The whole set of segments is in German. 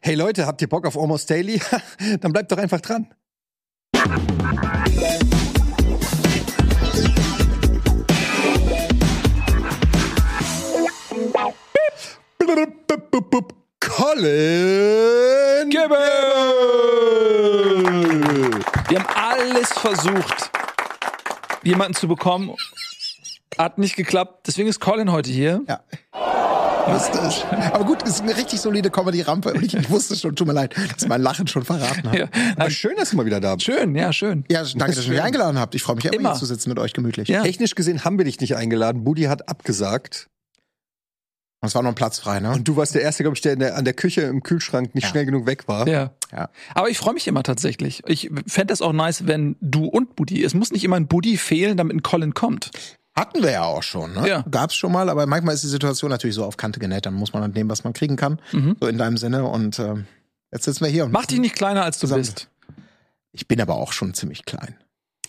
Hey Leute, habt ihr Bock auf Almost Daily? Dann bleibt doch einfach dran. Colin Gibbel! Wir haben alles versucht, jemanden zu bekommen. Hat nicht geklappt. Deswegen ist Colin heute hier. Ja. Wusste es. Aber gut, ist eine richtig solide Comedy-Rampe. Und ich, ich wusste schon, tut mir leid, dass mein Lachen schon verraten hat. Ja. Aber schön, dass du mal wieder da bist. Schön, ja, schön. Ja, danke, dass ihr mich eingeladen habt. Ich freue mich immer, Immer. hier zu sitzen mit euch gemütlich. Ja. Technisch gesehen haben wir dich nicht eingeladen. Budi hat abgesagt. Und es war noch ein Platz frei, ne? Und du warst der Erste, glaube ich, der in der an der Küche im Kühlschrank nicht Ja. schnell genug weg war. Ja. Ja. Aber ich freue mich immer tatsächlich. Ich fände das auch nice, wenn du und Buddy. Es muss nicht immer ein Buddy fehlen, damit ein Colin kommt. Hatten wir ja auch schon, ne? Ja. Gab's schon mal, aber manchmal ist die Situation natürlich so auf Kante genäht. Dann muss man dann nehmen, was man kriegen kann. Mhm. So in deinem Sinne. Und ähm, jetzt sitzen wir hier. Und Mach dich nicht kleiner, als du Zusammen. bist. Ich bin aber auch schon ziemlich klein.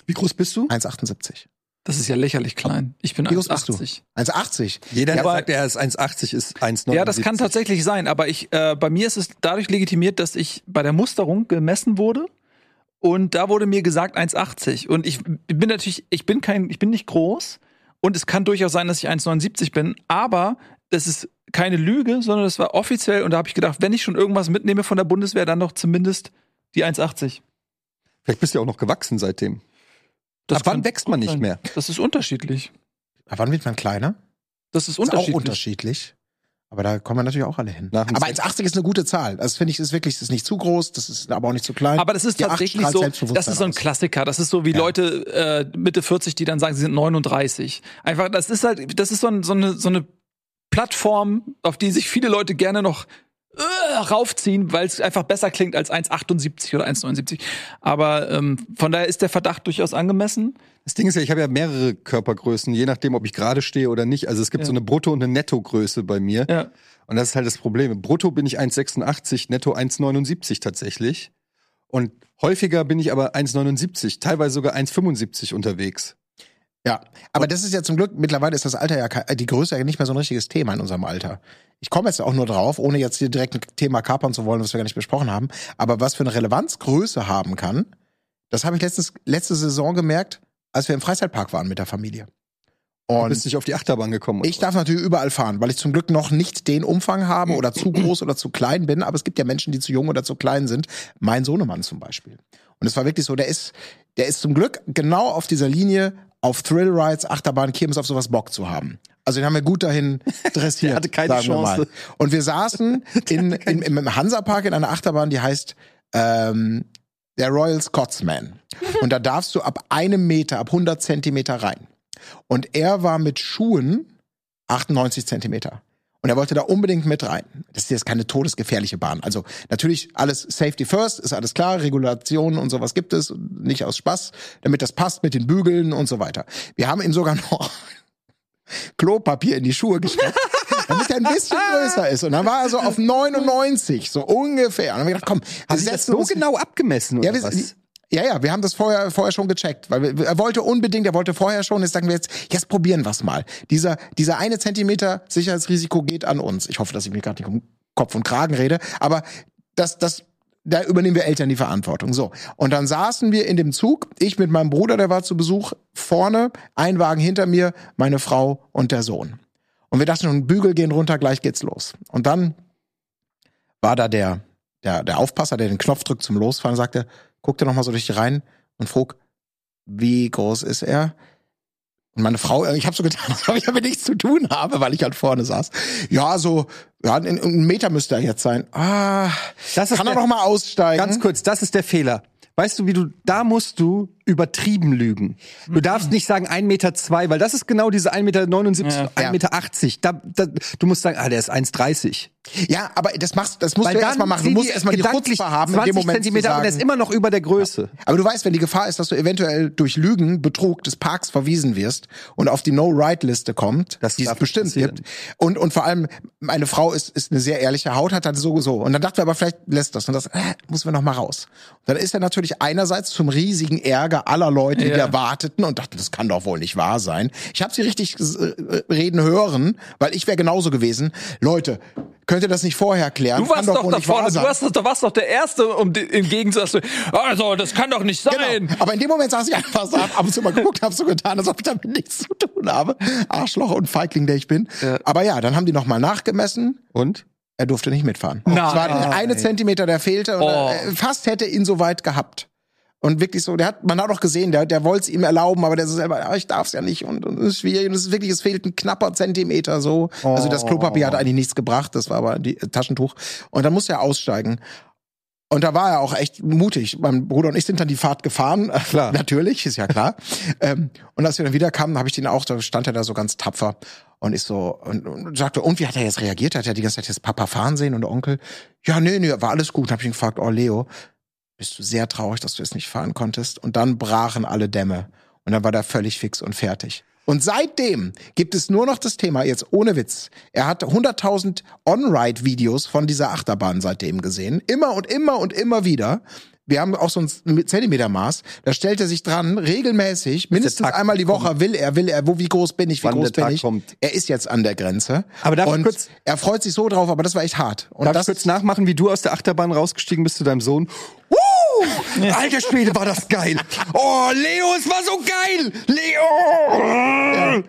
Wie groß bist du? 1,78. Das ist ja lächerlich klein. Ich bin Wie groß bist du? 1,80. 1,80. Jeder, der sagt, er ist 1,80, ist 1,79. Ja, das kann tatsächlich sein, aber ich, äh, bei mir ist es dadurch legitimiert, dass ich bei der Musterung gemessen wurde und da wurde mir gesagt 1,80 und ich bin natürlich, ich bin kein, ich bin nicht groß und es kann durchaus sein, dass ich 1,79 bin, aber das ist keine Lüge, sondern das war offiziell und da habe ich gedacht, wenn ich schon irgendwas mitnehme von der Bundeswehr, dann doch zumindest die 1,80. Vielleicht bist du ja auch noch gewachsen seitdem. Das Ab wann wächst man nicht sein. mehr? Das ist unterschiedlich. Ab wann wird man kleiner? Das ist Ist unterschiedlich. auch unterschiedlich. Aber da kommen wir natürlich auch alle hin. Aber Sex- 1,80 ist eine gute Zahl. Das finde ich ist wirklich, das ist nicht zu groß, das ist aber auch nicht zu klein. Aber das ist Die tatsächlich so, das ist so ein aus. Klassiker. Das ist so wie Ja. Leute äh, Mitte 40, die dann sagen, sie sind 39. Einfach, das ist halt, das ist so, ein, so, eine, so eine Plattform, auf die sich viele Leute gerne noch äh, raufziehen, weil es einfach besser klingt als 1,78 oder 1,79. Aber ähm, von daher ist der Verdacht durchaus angemessen. Das Ding ist ja, ich habe ja mehrere Körpergrößen, je nachdem, ob ich gerade stehe oder nicht. Also es gibt Ja. so eine Brutto- und eine Nettogröße bei mir. Ja. Und das ist halt das Problem. Brutto bin ich 1,86, netto 1,79 tatsächlich. Und häufiger bin ich aber 1,79, teilweise sogar 1,75 unterwegs. Ja, aber das ist ja zum Glück, mittlerweile ist das Alter ja, ke- die Größe ja nicht mehr so ein richtiges Thema in unserem Alter. Ich komme jetzt auch nur drauf, ohne jetzt hier direkt ein Thema kapern zu wollen, was wir gar nicht besprochen haben. Aber was für eine Relevanz Größe haben kann, das habe ich letztens, letzte Saison gemerkt, als wir im Freizeitpark waren mit der Familie. Du Und bist nicht auf die Achterbahn gekommen. ich darf natürlich überall fahren, weil ich zum Glück noch nicht den Umfang habe oder zu groß oder zu klein bin. Aber es gibt ja Menschen, die zu jung oder zu klein sind. Mein Sohnemann zum Beispiel. Und es war wirklich so, der ist, der ist zum Glück genau auf dieser Linie auf Thrill Rides, Achterbahn, Kirmes auf sowas Bock zu haben. Also den haben wir gut dahin dressiert. Der hatte keine sagen wir Chance. Mal. Und wir saßen in, in, im Hansapark in einer Achterbahn, die heißt ähm, der Royal Scotsman. Und da darfst du ab einem Meter, ab 100 Zentimeter rein. Und er war mit Schuhen 98 Zentimeter. Und er wollte da unbedingt mit rein. Das ist jetzt keine todesgefährliche Bahn. Also natürlich alles Safety First, ist alles klar, Regulationen und sowas gibt es, nicht aus Spaß, damit das passt mit den Bügeln und so weiter. Wir haben ihm sogar noch Klopapier in die Schuhe gesteckt, damit er ein bisschen größer ist. Und dann war er so auf 99, so ungefähr. Und dann haben wir gedacht, komm, Haben Sie das so genau abgemessen oder ja, wir, was? Ja, ja, wir haben das vorher, vorher schon gecheckt, weil wir, er wollte unbedingt, er wollte vorher schon, jetzt sagen wir jetzt, jetzt probieren wir's mal. Dieser, dieser eine Zentimeter Sicherheitsrisiko geht an uns. Ich hoffe, dass ich mir gerade nicht um Kopf und Kragen rede, aber das, das, da übernehmen wir Eltern die Verantwortung. So. Und dann saßen wir in dem Zug, ich mit meinem Bruder, der war zu Besuch, vorne, ein Wagen hinter mir, meine Frau und der Sohn. Und wir dachten Bügel gehen runter, gleich geht's los. Und dann war da der, der, der Aufpasser, der den Knopf drückt zum Losfahren, sagte, guckte noch mal so durch die Reihen und frug, wie groß ist er? Und meine Frau, ich habe so getan, als ob ich damit nichts zu tun habe, weil ich halt vorne saß. Ja, so, ja, ein, Meter müsste er jetzt sein. Ah, Das kann er der- noch mal aussteigen? Ganz kurz, das ist der Fehler. Weißt du, wie du, da musst du übertrieben lügen. Du darfst nicht sagen 1,2 Meter, zwei, weil das ist genau diese 1,79 Meter, Ja. 1,80 Meter. Da, da, du musst sagen, ah, der ist 1,30. Ja, aber das machst, das musst Weil du dann erstmal machen. Du musst erstmal die Chutzpe haben, in 20 dem Moment Zentimeter und er ist immer noch über der Größe. Aber du weißt, wenn die Gefahr ist, dass du eventuell durch Lügen, Betrug des Parks verwiesen wirst und auf die No-Ride-Liste kommt, Das die es bestimmt passieren. gibt. Und, und vor allem, meine Frau ist, ist eine sehr ehrliche Haut, hat halt sowieso. Und dann dachten wir aber, vielleicht lässt das. Und das äh, müssen wir noch mal raus. Und dann ist er natürlich einerseits zum riesigen Ärger aller Leute, die Ja. da warteten und dachten, das kann doch wohl nicht wahr sein. Ich habe sie richtig äh, reden hören, weil ich wäre genauso gewesen. Leute, könnt ihr das nicht vorher klären? Du warst doch, wohl da vorne, du, warst, doch- du warst doch der Erste, um die, im Gegensatz zu, also, das kann doch nicht sein. Genau. Aber in dem Moment saß ich einfach so, ab und zu mal geguckt, hab so getan, als ob ich damit nichts zu tun habe. Arschloch und Feigling, der ich bin. Ja. Aber ja, dann haben die nochmal nachgemessen. Und? Er durfte nicht mitfahren. Nein. Es war eine Zentimeter, der fehlte und Oh. er, fast hätte ihn so weit gehabt. Und wirklich so, der hat, man hat auch gesehen, der, der wollte es ihm erlauben, aber der so selber, ah, ich darf es ja nicht und, und es ist schwierig und es ist wirklich, es fehlt ein knapper Zentimeter so. Also das Klopapier hat eigentlich nichts gebracht, das war aber die Taschentuch. Und dann musste er aussteigen. Und da war er auch echt mutig. Mein Bruder und ich sind dann die Fahrt gefahren. Klar. Natürlich, ist ja klar. ähm, und als wir dann wieder kamen, habe ich den auch, da stand er da so ganz tapfer und ist so und, und sagte, und wie hat er jetzt reagiert? Hat er die ganze Zeit jetzt Papa fahren sehen und Onkel? Ja, nee, nee, war alles gut. Hab ich ihn gefragt, oh Leo, bist du sehr traurig, dass du jetzt nicht fahren konntest? Und dann brachen alle Dämme. Und dann war der völlig fix und fertig. Und seitdem gibt es nur noch das Thema, jetzt ohne Witz. Er hat 100.000 On-Ride-Videos von dieser Achterbahn seitdem gesehen. Immer und immer und immer wieder. Wir haben auch so ein Zentimetermaß. Da stellt er sich dran, regelmäßig, mindestens einmal die Woche will er, will er, wo, wie groß bin ich, wie Wann groß der Tag bin ich. kommt. Er ist jetzt an der Grenze. Aber darf ich und kurz- er freut sich so drauf, aber das war echt hart. Und Darf das ich kurz nachmachen, wie du aus der Achterbahn rausgestiegen bist zu deinem Sohn? Uh, alter Schwede, war das geil. Oh, Leo, es war so geil. Leo.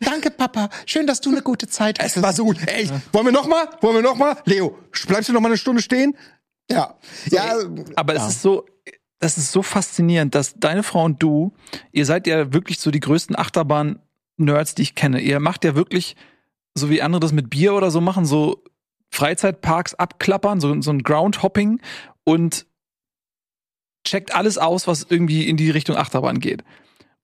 Danke, Papa. Schön, dass du eine gute Zeit Es war so gut. Ey, wollen wir noch mal? Wollen wir noch mal? Leo, bleibst du noch mal eine Stunde stehen? Ja. Ja, Aber es ist so, das ist so faszinierend, dass deine Frau und du, ihr seid ja wirklich so die größten Achterbahn-Nerds, die ich kenne. Ihr macht ja wirklich, so wie andere das mit Bier oder so machen, so Freizeitparks abklappern, so, so ein Groundhopping und checkt alles aus, was irgendwie in die Richtung Achterbahn geht.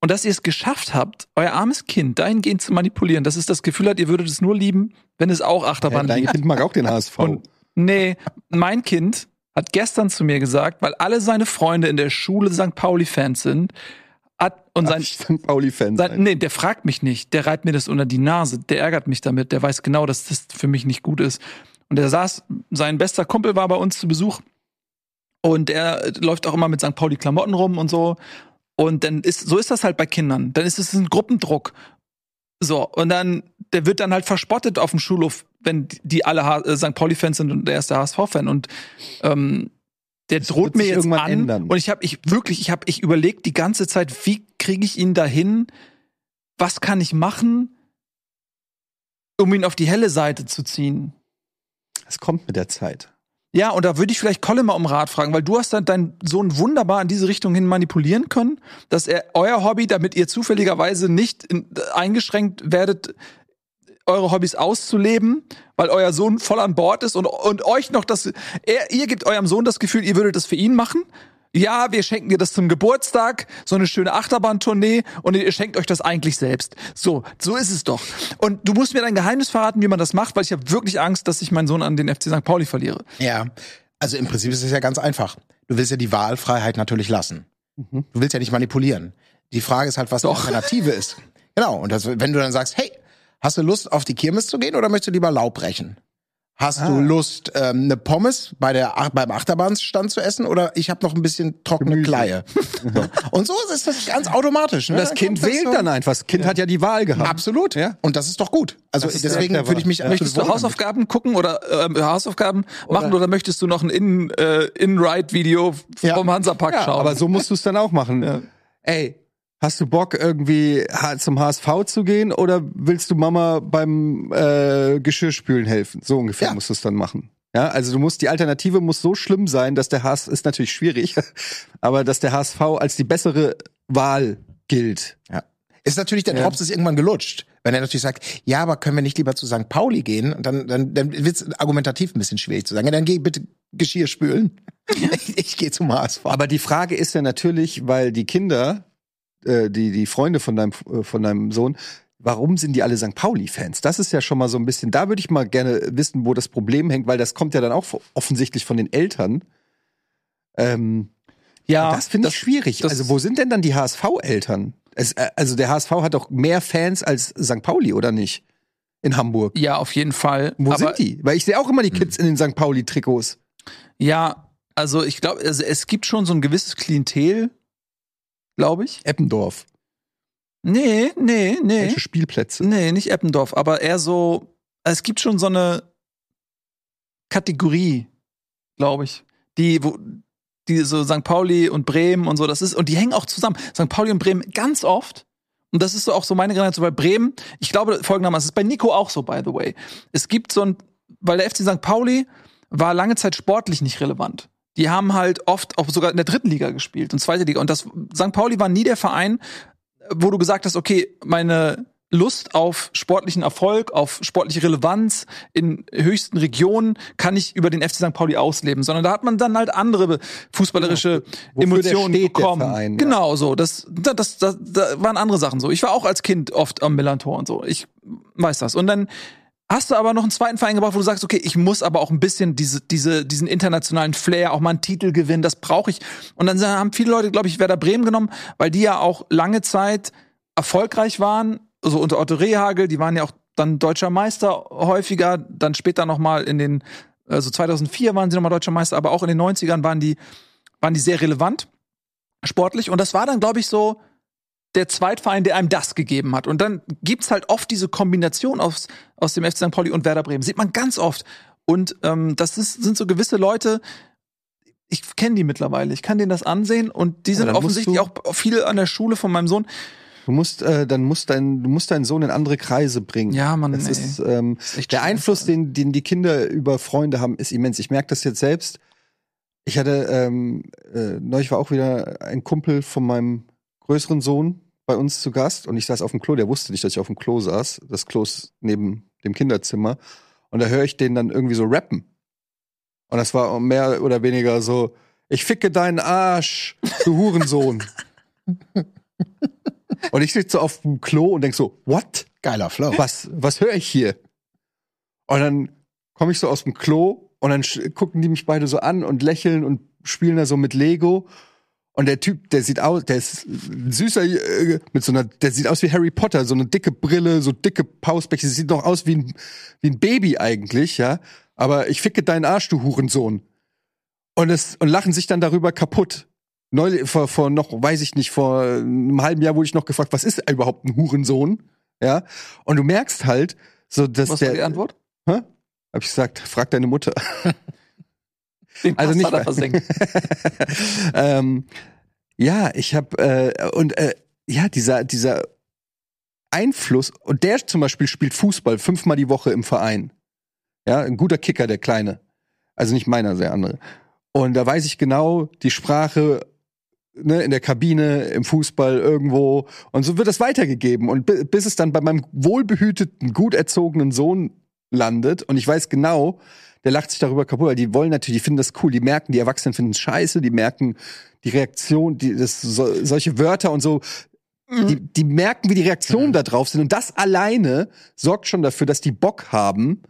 Und dass ihr es geschafft habt, euer armes Kind dahingehend zu manipulieren, dass es das Gefühl hat, ihr würdet es nur lieben, wenn es auch Achterbahn Dein liebt. Kind mag auch den HSV. Und nee, mein Kind hat gestern zu mir gesagt, weil alle seine Freunde in der Schule St. Pauli-Fans sind, hat und sein, St. Pauli-Fan sein sein. nee, der fragt mich nicht, der reibt mir das unter die Nase, der ärgert mich damit, der weiß genau, dass das für mich nicht gut ist. Und er saß, sein bester Kumpel war bei uns zu Besuch und er läuft auch immer mit St. Pauli Klamotten rum und so. Und dann ist, so ist das halt bei Kindern. Dann ist es ein Gruppendruck. So, und dann, der wird dann halt verspottet auf dem Schulhof, wenn die alle H- äh, St. Pauli-Fans sind und er ist der HSV-Fan. Und ähm, der droht wird mir jetzt irgendwann an. ändern. Und ich habe ich wirklich, ich habe ich überlegt die ganze Zeit, wie kriege ich ihn dahin? Was kann ich machen, um ihn auf die helle Seite zu ziehen? Es kommt mit der Zeit. Ja, und da würde ich vielleicht Colin mal um Rat fragen, weil du hast dann deinen Sohn wunderbar in diese Richtung hin manipulieren können, dass er euer Hobby, damit ihr zufälligerweise nicht in, eingeschränkt werdet, eure Hobbys auszuleben, weil euer Sohn voll an Bord ist und, und euch noch das, er, ihr gebt eurem Sohn das Gefühl, ihr würdet das für ihn machen. Ja, wir schenken dir das zum Geburtstag, so eine schöne Achterbahntournee und ihr schenkt euch das eigentlich selbst. So, so ist es doch. Und du musst mir dein Geheimnis verraten, wie man das macht, weil ich habe wirklich Angst, dass ich meinen Sohn an den FC St. Pauli verliere. Ja, also im Prinzip ist es ja ganz einfach. Du willst ja die Wahlfreiheit natürlich lassen. Du willst ja nicht manipulieren. Die Frage ist halt, was Doch. die Alternative ist. Genau. Und das, wenn du dann sagst, hey, hast du Lust auf die Kirmes zu gehen oder möchtest du lieber Laub brechen? Hast du Lust, ähm, eine Pommes bei der, beim Achterbahnstand zu essen oder ich habe noch ein bisschen trockene Kleie? So. Und so ist das ganz automatisch. Ne? Das Dann Kind wählt so. dann einfach. Das Kind hat ja die Wahl gehabt. Absolut. Ja. Und das ist doch gut. Also deswegen würde ich mich Ja. Möchtest du. Hausaufgaben gucken oder äh, Hausaufgaben machen oder möchtest du noch ein In, äh, In-Ride-Video Ja. vom Hansapark Ja, schauen? aber so musst du es dann auch machen. Ey, hast du Bock irgendwie zum HSV zu gehen oder willst du Mama beim äh, Geschirrspülen helfen? So ungefähr Ja. musst du es dann machen. Ja, also du musst die Alternative muss so schlimm sein, dass der HSV ist natürlich schwierig, aber dass der HSV als die bessere Wahl gilt. Ja. Ist natürlich, der Drops ist irgendwann gelutscht. Wenn er natürlich sagt, ja, aber können wir nicht lieber zu St. Pauli gehen? Und dann, dann, dann wird es argumentativ ein bisschen schwierig zu sagen. Ja, dann geh bitte Geschirr spülen. ich ich gehe zum HSV. Aber die Frage ist ja natürlich, weil die Kinder, äh, die die Freunde von deinem äh, von deinem Sohn, warum sind die alle St. Pauli-Fans? Das ist ja schon mal so ein bisschen. Da würde ich mal gerne wissen, wo das Problem hängt, weil das kommt ja dann auch offensichtlich von den Eltern. Ähm, ja, das finde ich schwierig. also wo sind denn dann die HSV-Eltern? Äh, also der HSV hat doch mehr Fans als St. Pauli, oder nicht? In Hamburg. Ja, auf jeden Fall. Wo aber, sind die? Weil ich sehe auch immer die Kids in den St. Pauli-Trikots. Ja, also ich glaube, also es gibt schon so ein gewisses Klientel, glaube ich. Eppendorf. Nee, nee, nee. Welche Spielplätze? Nee, nicht Eppendorf, aber eher so, es gibt schon so eine, Kategorie, glaube ich. Die, wo, die so St. Pauli und Bremen und so, das ist, und die hängen auch zusammen. St. Pauli und Bremen ganz oft. Und das ist so auch so meine Generation, weil Bremen, ich glaube folgendermaßen, es ist bei Nico auch so, by the way. Es gibt so ein, weil der FC St. Pauli war lange Zeit sportlich nicht relevant. Die haben halt oft auch sogar in der dritten Liga gespielt und zweite Liga. Und das St. Pauli war nie der Verein, wo du gesagt hast, okay, meine Lust auf sportlichen Erfolg, auf sportliche Relevanz in höchsten Regionen kann ich über den FC St. Pauli ausleben, sondern da hat man dann halt andere fußballerische der Emotionen bekommen. Verein, ja. genau so, das, das, das, das, da waren andere Sachen so. Ich war auch als Kind oft am Millantor und so. Ich weiß das. Und dann hast du aber noch einen zweiten Verein gebraucht, wo du sagst, okay, ich muss aber auch ein bisschen diese, diese, diesen internationalen Flair, auch mal einen Titel gewinnen, das brauche ich. Und dann haben viele Leute, glaube ich, Werder Bremen genommen, weil die ja auch lange Zeit erfolgreich waren, so unter Otto Rehagel, die waren ja auch dann deutscher Meister häufiger, dann später noch mal in den also 2004 waren sie noch mal deutscher Meister, aber auch in den 90ern waren die waren die sehr relevant sportlich und das war dann glaube ich so der Zweitverein, der einem das gegeben hat. Und dann gibt's halt oft diese Kombination aus, aus dem FC St. Pauli und Werder Bremen. Sieht man ganz oft. Und ähm, das ist, sind so gewisse Leute, ich kenne die mittlerweile, ich kann denen das ansehen und die sind offensichtlich auch viele an der Schule von meinem Sohn. Du musst, äh, dann musst dein, du musst deinen Sohn in andere Kreise bringen. Ja, Mann, Das ey. ist, ähm, echt der schwer. Einfluss, den, den die Kinder über Freunde haben, ist immens. Ich merke das jetzt selbst. Ich hatte, ähm, äh, neulich war auch wieder ein Kumpel von meinem größeren Sohn bei uns zu Gast und ich saß auf dem Klo. Der wusste nicht, dass ich auf dem Klo saß. Das Klo ist neben dem Kinderzimmer. Und da höre ich den dann irgendwie so rappen. Und das war mehr oder weniger so, ich ficke deinen Arsch, du Hurensohn. und ich sitze so auf dem Klo und denk so, what? Geiler Flow. was, was höre ich hier? Und dann komme ich so aus dem Klo und dann gucken die mich beide so an und lächeln und spielen da so mit Lego. Und der Typ, der sieht aus, der ist ein süßer, äh, mit so einer, der sieht aus wie Harry Potter, so eine dicke Brille, so dicke Pausbäche, sieht noch aus wie ein, wie ein Baby eigentlich, ja. Aber ich ficke deinen Arsch, du Hurensohn. Und es, und lachen sich dann darüber kaputt. Neulich, vor, vor noch, weiß ich nicht, vor einem halben Jahr wurde ich noch gefragt, was ist überhaupt ein Hurensohn? Ja. Und du merkst halt, so, dass Was der. war die Antwort? Hä? Hab ich gesagt, frag deine Mutter. Den Also nicht er versenkt. ähm, ja, ich habe äh, und äh, ja dieser dieser Einfluss und der zum Beispiel spielt Fußball fünfmal die Woche im Verein. Ja, ein guter Kicker, der kleine. Also nicht meiner, der andere. Und da weiß ich genau die Sprache ne, in der Kabine, im Fußball irgendwo. Und so wird das weitergegeben. Und bi- bis es dann bei meinem wohlbehüteten, gut erzogenen Sohn landet. Und ich weiß genau, der lacht sich darüber kaputt, weil die wollen natürlich, die finden das cool. Die merken, die Erwachsenen finden es scheiße, die merken die Reaktion, die, das, so, solche Wörter und so. Die, die merken, wie die Reaktionen da drauf sind. Und das alleine sorgt schon dafür, dass die Bock haben,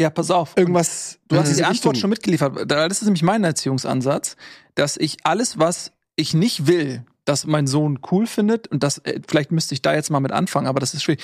Ja, pass auf. irgendwas. Du hast die Antwort Richtung- schon mitgeliefert. Da- Das ist nämlich mein Erziehungsansatz, dass ich alles, was ich nicht will, dass mein Sohn cool findet, und das, äh, vielleicht müsste ich da jetzt mal mit anfangen, aber das ist schwierig,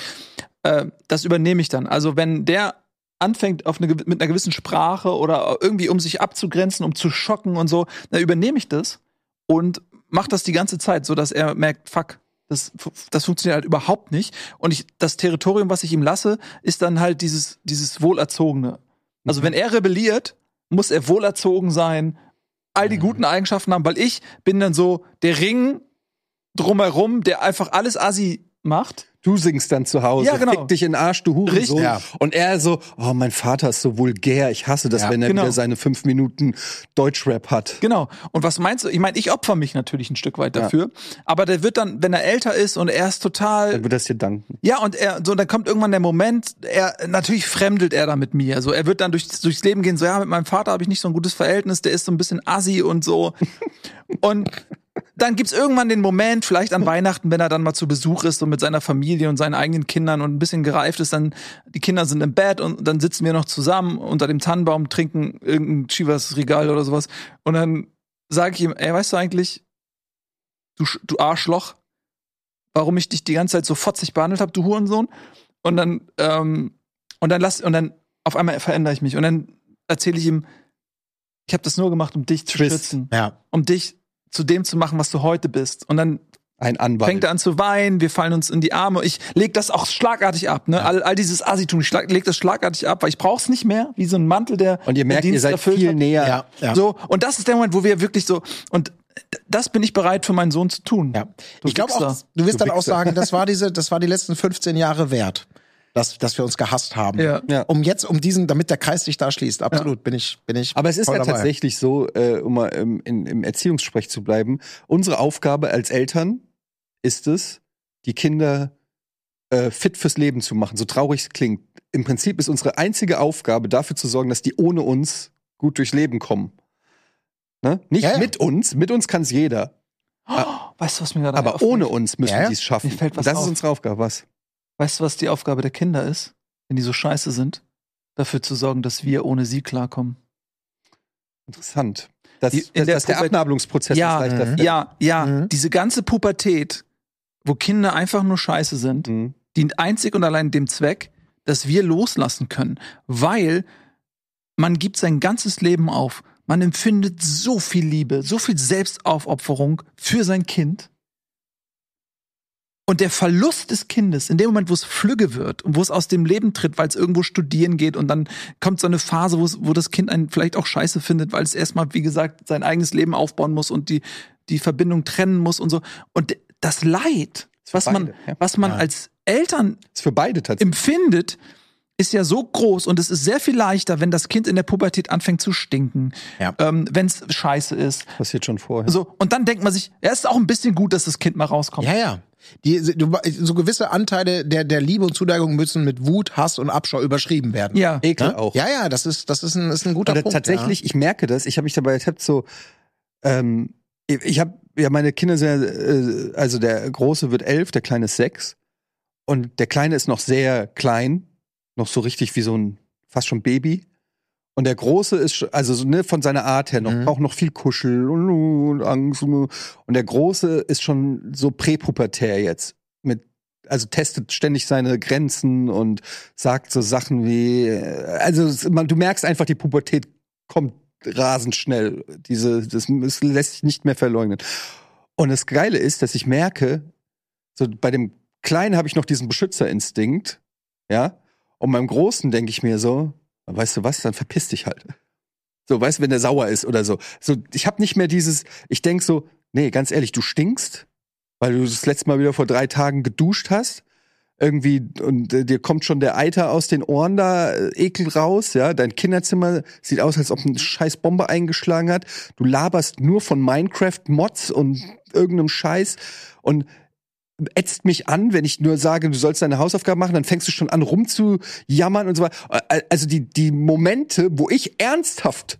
äh, das übernehme ich dann. Also wenn der anfängt auf eine, mit einer gewissen Sprache oder irgendwie um sich abzugrenzen, um zu schocken und so, dann übernehme ich das und mache das die ganze Zeit, so dass er merkt, fuck, das, das funktioniert halt überhaupt nicht. Und ich, das Territorium, was ich ihm lasse, ist dann halt dieses, dieses Wohlerzogene. Also wenn er rebelliert, muss er wohlerzogen sein, all die guten Eigenschaften haben, weil ich bin dann so der Ring drumherum, der einfach alles assi macht. Du singst dann zu Hause, Ja, genau. fick dich in den Arsch, du Hurensohn. Ja. Und er so, oh, mein Vater ist so vulgär, ich hasse das, Ja, wenn er genau. wieder seine fünf Minuten Deutschrap hat. Genau. Und was meinst du? Ich meine, ich opfer mich natürlich ein Stück weit dafür. Aber der wird dann, wenn er älter ist und er ist total Dann wird das dir danken. Ja, und er, so, dann kommt irgendwann der Moment, er, natürlich fremdelt er da mit mir. So, er wird dann durch, durchs Leben gehen, so, ja, mit meinem Vater habe ich nicht so ein gutes Verhältnis, der ist so ein bisschen assi und so. und dann gibt's irgendwann den Moment, vielleicht an Weihnachten, wenn er dann mal zu Besuch ist, so mit seiner Familie und seinen eigenen Kindern und ein bisschen gereift ist, dann, die Kinder sind im Bett und dann sitzen wir noch zusammen unter dem Tannenbaum, trinken irgendein Chivas Regal oder sowas. Und dann sage ich ihm, ey, weißt du eigentlich, du, du Arschloch, warum ich dich die ganze Zeit so fotzig behandelt habe, du Hurensohn. Und dann, ähm, und dann lass, und dann auf einmal verändere ich mich. Und dann erzähle ich ihm, ich habe das nur gemacht, um dich zu Twist. schützen, Ja. um dich zu dem zu machen, was du heute bist. Und dann Ein Anwalt. fängt er an zu weinen, wir fallen uns in die Arme. Ich leg das auch schlagartig ab, ne? All, all dieses Asitum, ich schlag, leg das schlagartig ab, weil ich brauch's nicht mehr, wie so ein Mantel, der und ihr merkt, ihr seid viel hat. näher. Ja, ja. So, und das ist der Moment, wo wir wirklich so, und das bin ich bereit für meinen Sohn zu tun. Ja. Du Ich glaube auch, du wirst Du dann auch sagen, das war diese, das war die letzten 15 Jahre wert, dass, dass wir uns gehasst haben. Ja. Ja. Um jetzt, um diesen, damit der Kreis sich da schließt. Absolut, bin ich, bin ich. Aber es ist ja dabei. tatsächlich so, äh, um mal im, in, im Erziehungssprech zu bleiben, unsere Aufgabe als Eltern ist es, die Kinder äh, fit fürs Leben zu machen, so traurig es klingt. Im Prinzip ist unsere einzige Aufgabe, dafür zu sorgen, dass die ohne uns gut durchs Leben kommen. Ne? Nicht Ja, ja. mit uns, mit uns kann es jeder. Weißt du, was mir gerade Aber ohne uns müssen Ja, ja. die es schaffen. Mir fällt was das auf. ist unsere Aufgabe. Was? Weißt du, was die Aufgabe der Kinder ist, wenn die so scheiße sind? Dafür zu sorgen, dass wir ohne sie klarkommen. Interessant. Dass, Die- in dass, der dass der Pubertät- Abnabelungsprozess Ja, ist leichter mhm. Ja, ja, Mhm. diese ganze Pubertät, wo Kinder einfach nur scheiße sind, Mhm. dient einzig und allein dem Zweck, dass wir loslassen können. Weil man gibt sein ganzes Leben auf. Man empfindet so viel Liebe, so viel Selbstaufopferung für sein Kind. Und der Verlust des Kindes, in dem Moment, wo es flügge wird und wo es aus dem Leben tritt, weil es irgendwo studieren geht und dann kommt so eine Phase, wo, es, wo das Kind einen vielleicht auch scheiße findet, weil es erstmal, wie gesagt, sein eigenes Leben aufbauen muss und die, die Verbindung trennen muss und so. Und das Leid, was man, beide, ja. was man Ja. als Eltern ist für beide tatsächlich. empfindet, ist ja so groß und es ist sehr viel leichter, wenn das Kind in der Pubertät anfängt zu stinken, Ja. ähm, wenn es scheiße ist. Passiert schon vorher. So, und dann denkt man sich, ja, ist auch ein bisschen gut, dass das Kind mal rauskommt. Ja, ja. Die, du, so gewisse Anteile der, der Liebe und Zuneigung müssen mit Wut, Hass und Abscheu überschrieben werden. Ja. Ekel Ne? auch. Ja, ja, das ist, das ist ein, ist ein guter Oder Punkt. tatsächlich, ich merke das, ich habe mich dabei ertappt, so, ähm, ich habe, ja, meine Kinder sind ja, äh, also der Große wird elf, der Kleine ist sechs. Und der Kleine ist noch sehr klein, noch so richtig wie so ein, fast schon Baby. Und der Große ist, also so, ne, von seiner Art her noch, Mhm. braucht noch viel Kuschel und, und Angst. Und, und der Große ist schon so präpubertär jetzt. Mit, also testet ständig seine Grenzen und sagt so Sachen wie, äh, also man, du merkst einfach, die Pubertät kommt rasend schnell. Diese, das, das lässt sich nicht mehr verleugnen. Und das Geile ist, dass ich merke, so bei dem Kleinen habe ich noch diesen Beschützerinstinkt, ja. Und beim Großen denke ich mir so, weißt du was, dann verpiss dich halt. So, weißt du, wenn der sauer ist oder so. So, ich habe nicht mehr dieses, ich denk so, nee, ganz ehrlich, du stinkst, weil du das letzte Mal wieder vor drei Tagen geduscht hast. Irgendwie, und äh, dir kommt schon der Eiter aus den Ohren da, äh, Ekel raus, ja. Dein Kinderzimmer sieht aus, als ob eine scheiß Bombe eingeschlagen hat. Du laberst nur von Minecraft-Mods und irgendeinem Scheiß und ätzt mich an, wenn ich nur sage, du sollst deine Hausaufgaben machen, dann fängst du schon an rumzujammern und so weiter. Also die, die Momente, wo ich ernsthaft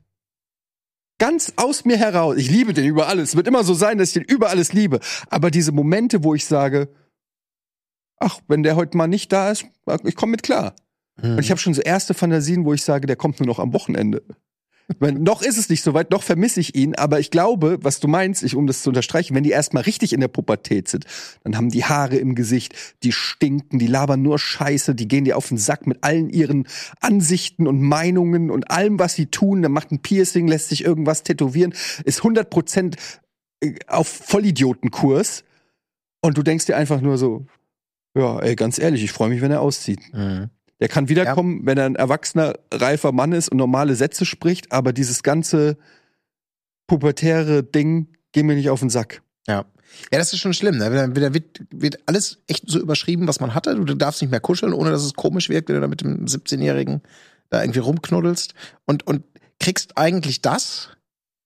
ganz aus mir heraus, ich liebe den über alles, es wird immer so sein, dass ich den über alles liebe, aber diese Momente, wo ich sage, ach, wenn der heute mal nicht da ist, ich komme mit klar. Mhm. Und ich habe schon so erste Fantasien, wo ich sage, der kommt nur noch am Wochenende. Ich mein, noch ist es nicht so weit, noch vermisse ich ihn, aber ich glaube, was du meinst, ich, um das zu unterstreichen, wenn die erstmal richtig in der Pubertät sind, dann haben die Haare im Gesicht, die stinken, die labern nur Scheiße, die gehen dir auf den Sack mit allen ihren Ansichten und Meinungen und allem, was sie tun. Dann macht ein Piercing, lässt sich irgendwas tätowieren, ist 100 Prozent äh, auf Vollidiotenkurs. Und du denkst dir einfach nur so, ja, ey, ganz ehrlich, ich freue mich, wenn er auszieht. Mhm. Der kann wiederkommen, wenn er ein erwachsener, reifer Mann ist und normale Sätze spricht, aber dieses ganze pubertäre Ding geht mir nicht auf den Sack. Ja. Ja, das ist schon schlimm. Ne? Da wird, wird, wird alles echt so überschrieben, was man hatte. Du darfst nicht mehr kuscheln, ohne dass es komisch wirkt, wenn du da mit dem 17-Jährigen da irgendwie rumknuddelst. Und, und kriegst eigentlich das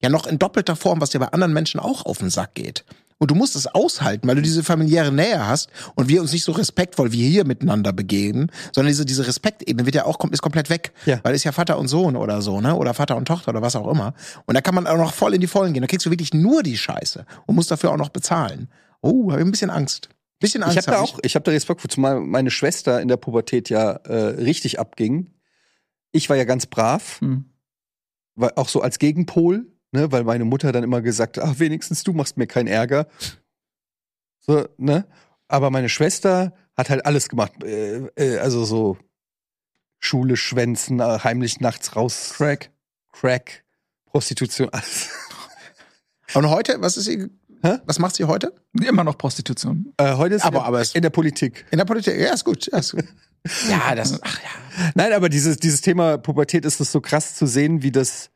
ja noch in doppelter Form, was dir bei anderen Menschen auch auf den Sack geht. Und du musst es aushalten, weil du diese familiäre Nähe hast und wir uns nicht so respektvoll wie hier miteinander begeben, sondern diese, diese Respektebene wird ja auch ist komplett weg. Ja. Weil ist ja Vater und Sohn oder so, ne? Oder Vater und Tochter oder was auch immer. Und da kann man auch noch voll in die Vollen gehen. Da kriegst du wirklich nur die Scheiße und musst dafür auch noch bezahlen. Oh, habe ich ein bisschen Angst. Bisschen Angst. Ich habe da hab auch, ich habe da Respekt vor, zumal meine Schwester in der Pubertät ja äh, richtig abging. Ich war ja ganz brav, Hm. weil auch so als Gegenpol, ne, weil meine Mutter dann immer gesagt, ach wenigstens du machst mir keinen Ärger. So, ne? Aber meine Schwester hat halt alles gemacht, äh, äh, also so Schule schwänzen, äh, heimlich nachts raus, Crack. Crack, Prostitution, alles. Und heute, was ist ihr, Hä? Was macht sie heute? Immer noch Prostitution. Äh, heute ist Aber- in, der, aber es- in der Politik. In der Politik. Ja, ist gut. Ja, ist gut. ja das. Ach ja. Nein, aber dieses, dieses Thema Pubertät ist es so krass zu sehen, wie das,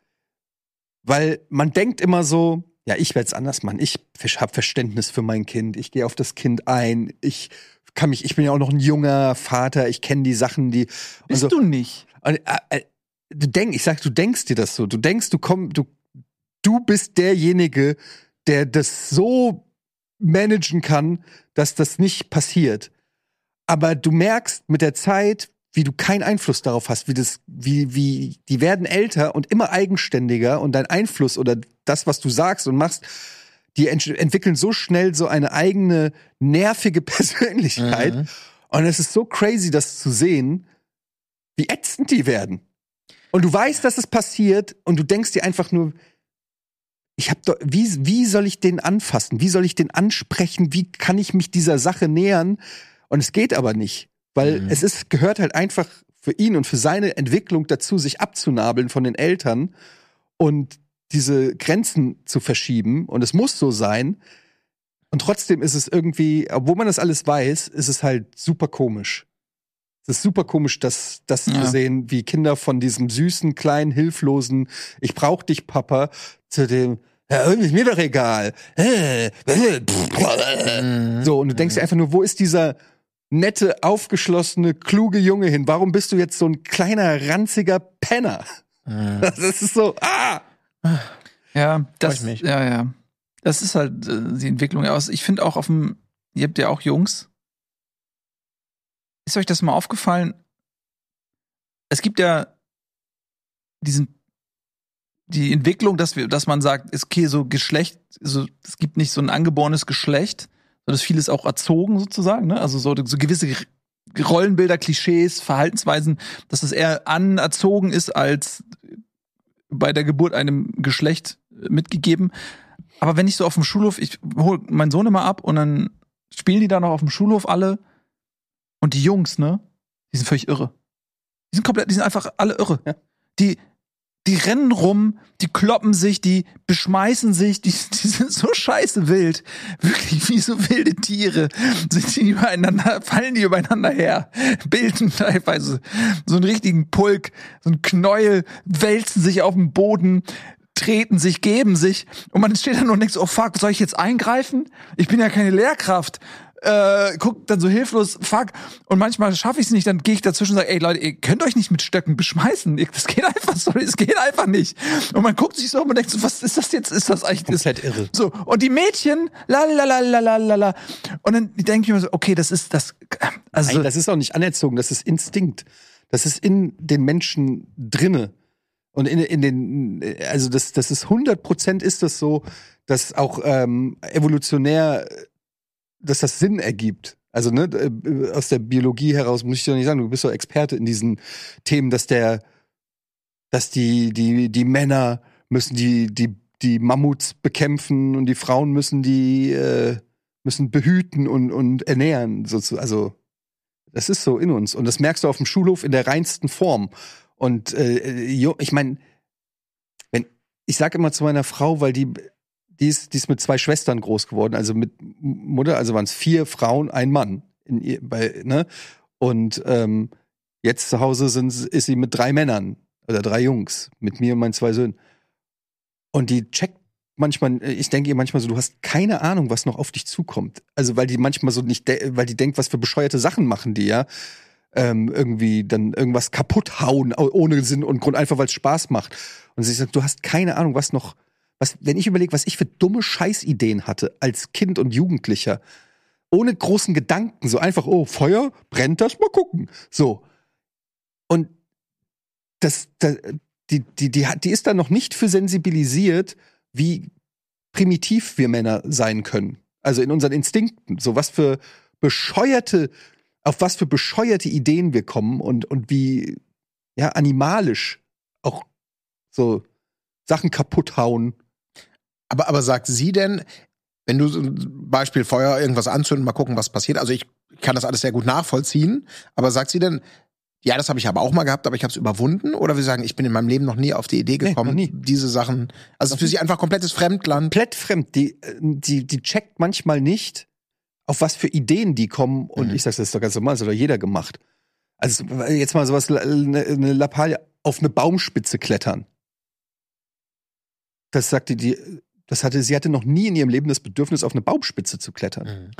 weil man denkt immer so, ja, ich werde es anders machen. Ich habe Verständnis für mein Kind. Ich gehe auf das Kind ein. Ich kann mich, ich bin ja auch noch ein junger Vater. Ich kenne die Sachen, die. Bist also, du nicht? Und, äh, äh, du denk, ich sag, du denkst dir das so. Du denkst, du komm, du, du bist derjenige, der das so managen kann, dass das nicht passiert. Aber du merkst mit der Zeit, wie du keinen Einfluss darauf hast, wie das, wie, wie, die werden älter und immer eigenständiger und dein Einfluss oder das, was du sagst und machst, die ent entwickeln so schnell so eine eigene nervige Persönlichkeit. Mhm. Und es ist so crazy, das zu sehen, wie ätzend die werden. Und du weißt, dass es passiert und du denkst dir einfach nur, ich hab doch, wie, wie soll ich den anfassen? Wie soll ich den ansprechen? Wie kann ich mich dieser Sache nähern? Und es geht aber nicht, weil Mhm. es ist, gehört halt einfach für ihn und für seine Entwicklung dazu, sich abzunabeln von den Eltern und diese Grenzen zu verschieben. Und es muss so sein. Und trotzdem ist es irgendwie, obwohl man das alles weiß, ist es halt super komisch. Es ist super komisch, das, das Ja. zu sehen, wie Kinder von diesem süßen, kleinen, hilflosen, ich brauch dich, Papa, zu dem, ja, ist mir doch egal. Äh. So, und du denkst dir einfach nur, wo ist dieser nette, aufgeschlossene, kluge Junge hin? Warum bist du jetzt so ein kleiner, ranziger Penner? Mhm. Das ist so, ah! Ja, das, ich mich. ja, ja. Das ist halt äh, die Entwicklung. Aber ich finde auch auf dem, ihr habt ja auch Jungs. Ist euch das mal aufgefallen? Es gibt ja diesen, die Entwicklung, dass wir, dass man sagt, ist okay, so Geschlecht, so, es gibt nicht so ein angeborenes Geschlecht, sondern vieles auch erzogen sozusagen, ne? Also so, so gewisse Rollenbilder, Klischees, Verhaltensweisen, dass es eher anerzogen ist als bei der Geburt einem Geschlecht äh, mitgegeben. Aber wenn ich so auf dem Schulhof, ich hole meinen Sohn immer ab und dann spielen die da noch auf dem Schulhof alle und die Jungs, ne, die sind völlig irre. Die sind komplett, die sind einfach alle irre. Ja. Die, die rennen rum, die kloppen sich, die beschmeißen sich, die, die sind so scheiße wild. Wirklich wie so wilde Tiere. Sind die übereinander, fallen die übereinander her, bilden teilweise so einen richtigen Pulk, so einen Knäuel, wälzen sich auf dem Boden, treten sich, geben sich. Und man steht da nur und oh fuck, soll ich jetzt eingreifen? Ich bin ja keine Lehrkraft. Äh, guckt dann so hilflos, fuck. Und manchmal schaffe ich es nicht, dann gehe ich dazwischen und sage, ey Leute, ihr könnt euch nicht mit Stöcken beschmeißen. Das geht einfach, sorry, es geht einfach nicht. Und man guckt sich so um und denkt so, was ist das jetzt? Ist das eigentlich das, Komplett irre. so, und die Mädchen, la la la la la la la. Und dann denke ich mir so, okay, das ist das. Also, Nein, das ist auch nicht anerzogen, das ist Instinkt. Das ist in den Menschen drinne. Und in, in den, also das, das ist 100 Prozent ist das so, dass auch ähm, evolutionär, dass das Sinn ergibt. Also ne, äh, aus der Biologie heraus muss ich doch nicht sagen, du bist doch Experte in diesen Themen, dass der, dass die, die, die Männer müssen die, die, die Mammuts bekämpfen und die Frauen müssen die, äh, müssen behüten und, und ernähren. Also das ist so in uns. Und das merkst du auf dem Schulhof in der reinsten Form. Und äh, jo, ich meine, wenn ich sage immer zu meiner Frau, weil die, die ist, die ist mit zwei Schwestern groß geworden, also mit Mutter, also waren es vier Frauen, ein Mann. Ihr, bei, ne? Und ähm, jetzt zu Hause sind, ist sie mit drei Männern oder drei Jungs, mit mir und meinen zwei Söhnen. Und die checkt manchmal, ich denke ihr manchmal so, du hast keine Ahnung, was noch auf dich zukommt. Also weil die manchmal so nicht, weil die denkt, was für bescheuerte Sachen machen die, ja. Ähm, irgendwie dann irgendwas kaputt hauen, au- ohne Sinn und Grund, einfach weil es Spaß macht. Und sie sagt, du hast keine Ahnung, was noch, was, wenn ich überlege, was ich für dumme Scheißideen hatte als Kind und Jugendlicher, ohne großen Gedanken, so einfach, oh, Feuer, brennt das, mal gucken. So. Und das, das die, die, die, die ist da noch nicht für sensibilisiert, wie primitiv wir Männer sein können. Also in unseren Instinkten. So was für bescheuerte, auf was für bescheuerte Ideen wir kommen und, und wie, ja, animalisch auch so Sachen kaputt hauen. Aber, aber sagt sie denn, wenn du ein Beispiel Feuer irgendwas anzünden, mal gucken, was passiert. Also ich kann das alles sehr gut nachvollziehen, aber sagt sie denn, Ja, das habe ich aber auch mal gehabt, aber ich habe es überwunden. Oder wir sagen, ich bin in meinem Leben noch nie auf die Idee Nee, gekommen, nie. diese Sachen. Also für sie einfach komplettes Fremdland. Komplett fremd. Die, die, die checkt manchmal nicht, auf was für Ideen die kommen. Und Mhm. ich sag, das ist doch ganz normal, das hat doch jeder gemacht. Also jetzt mal sowas, eine, eine Lappalie auf eine Baumspitze klettern. Das sagte die, das hatte, sie hatte noch nie in ihrem Leben das Bedürfnis, auf eine Baumspitze zu klettern. Mhm.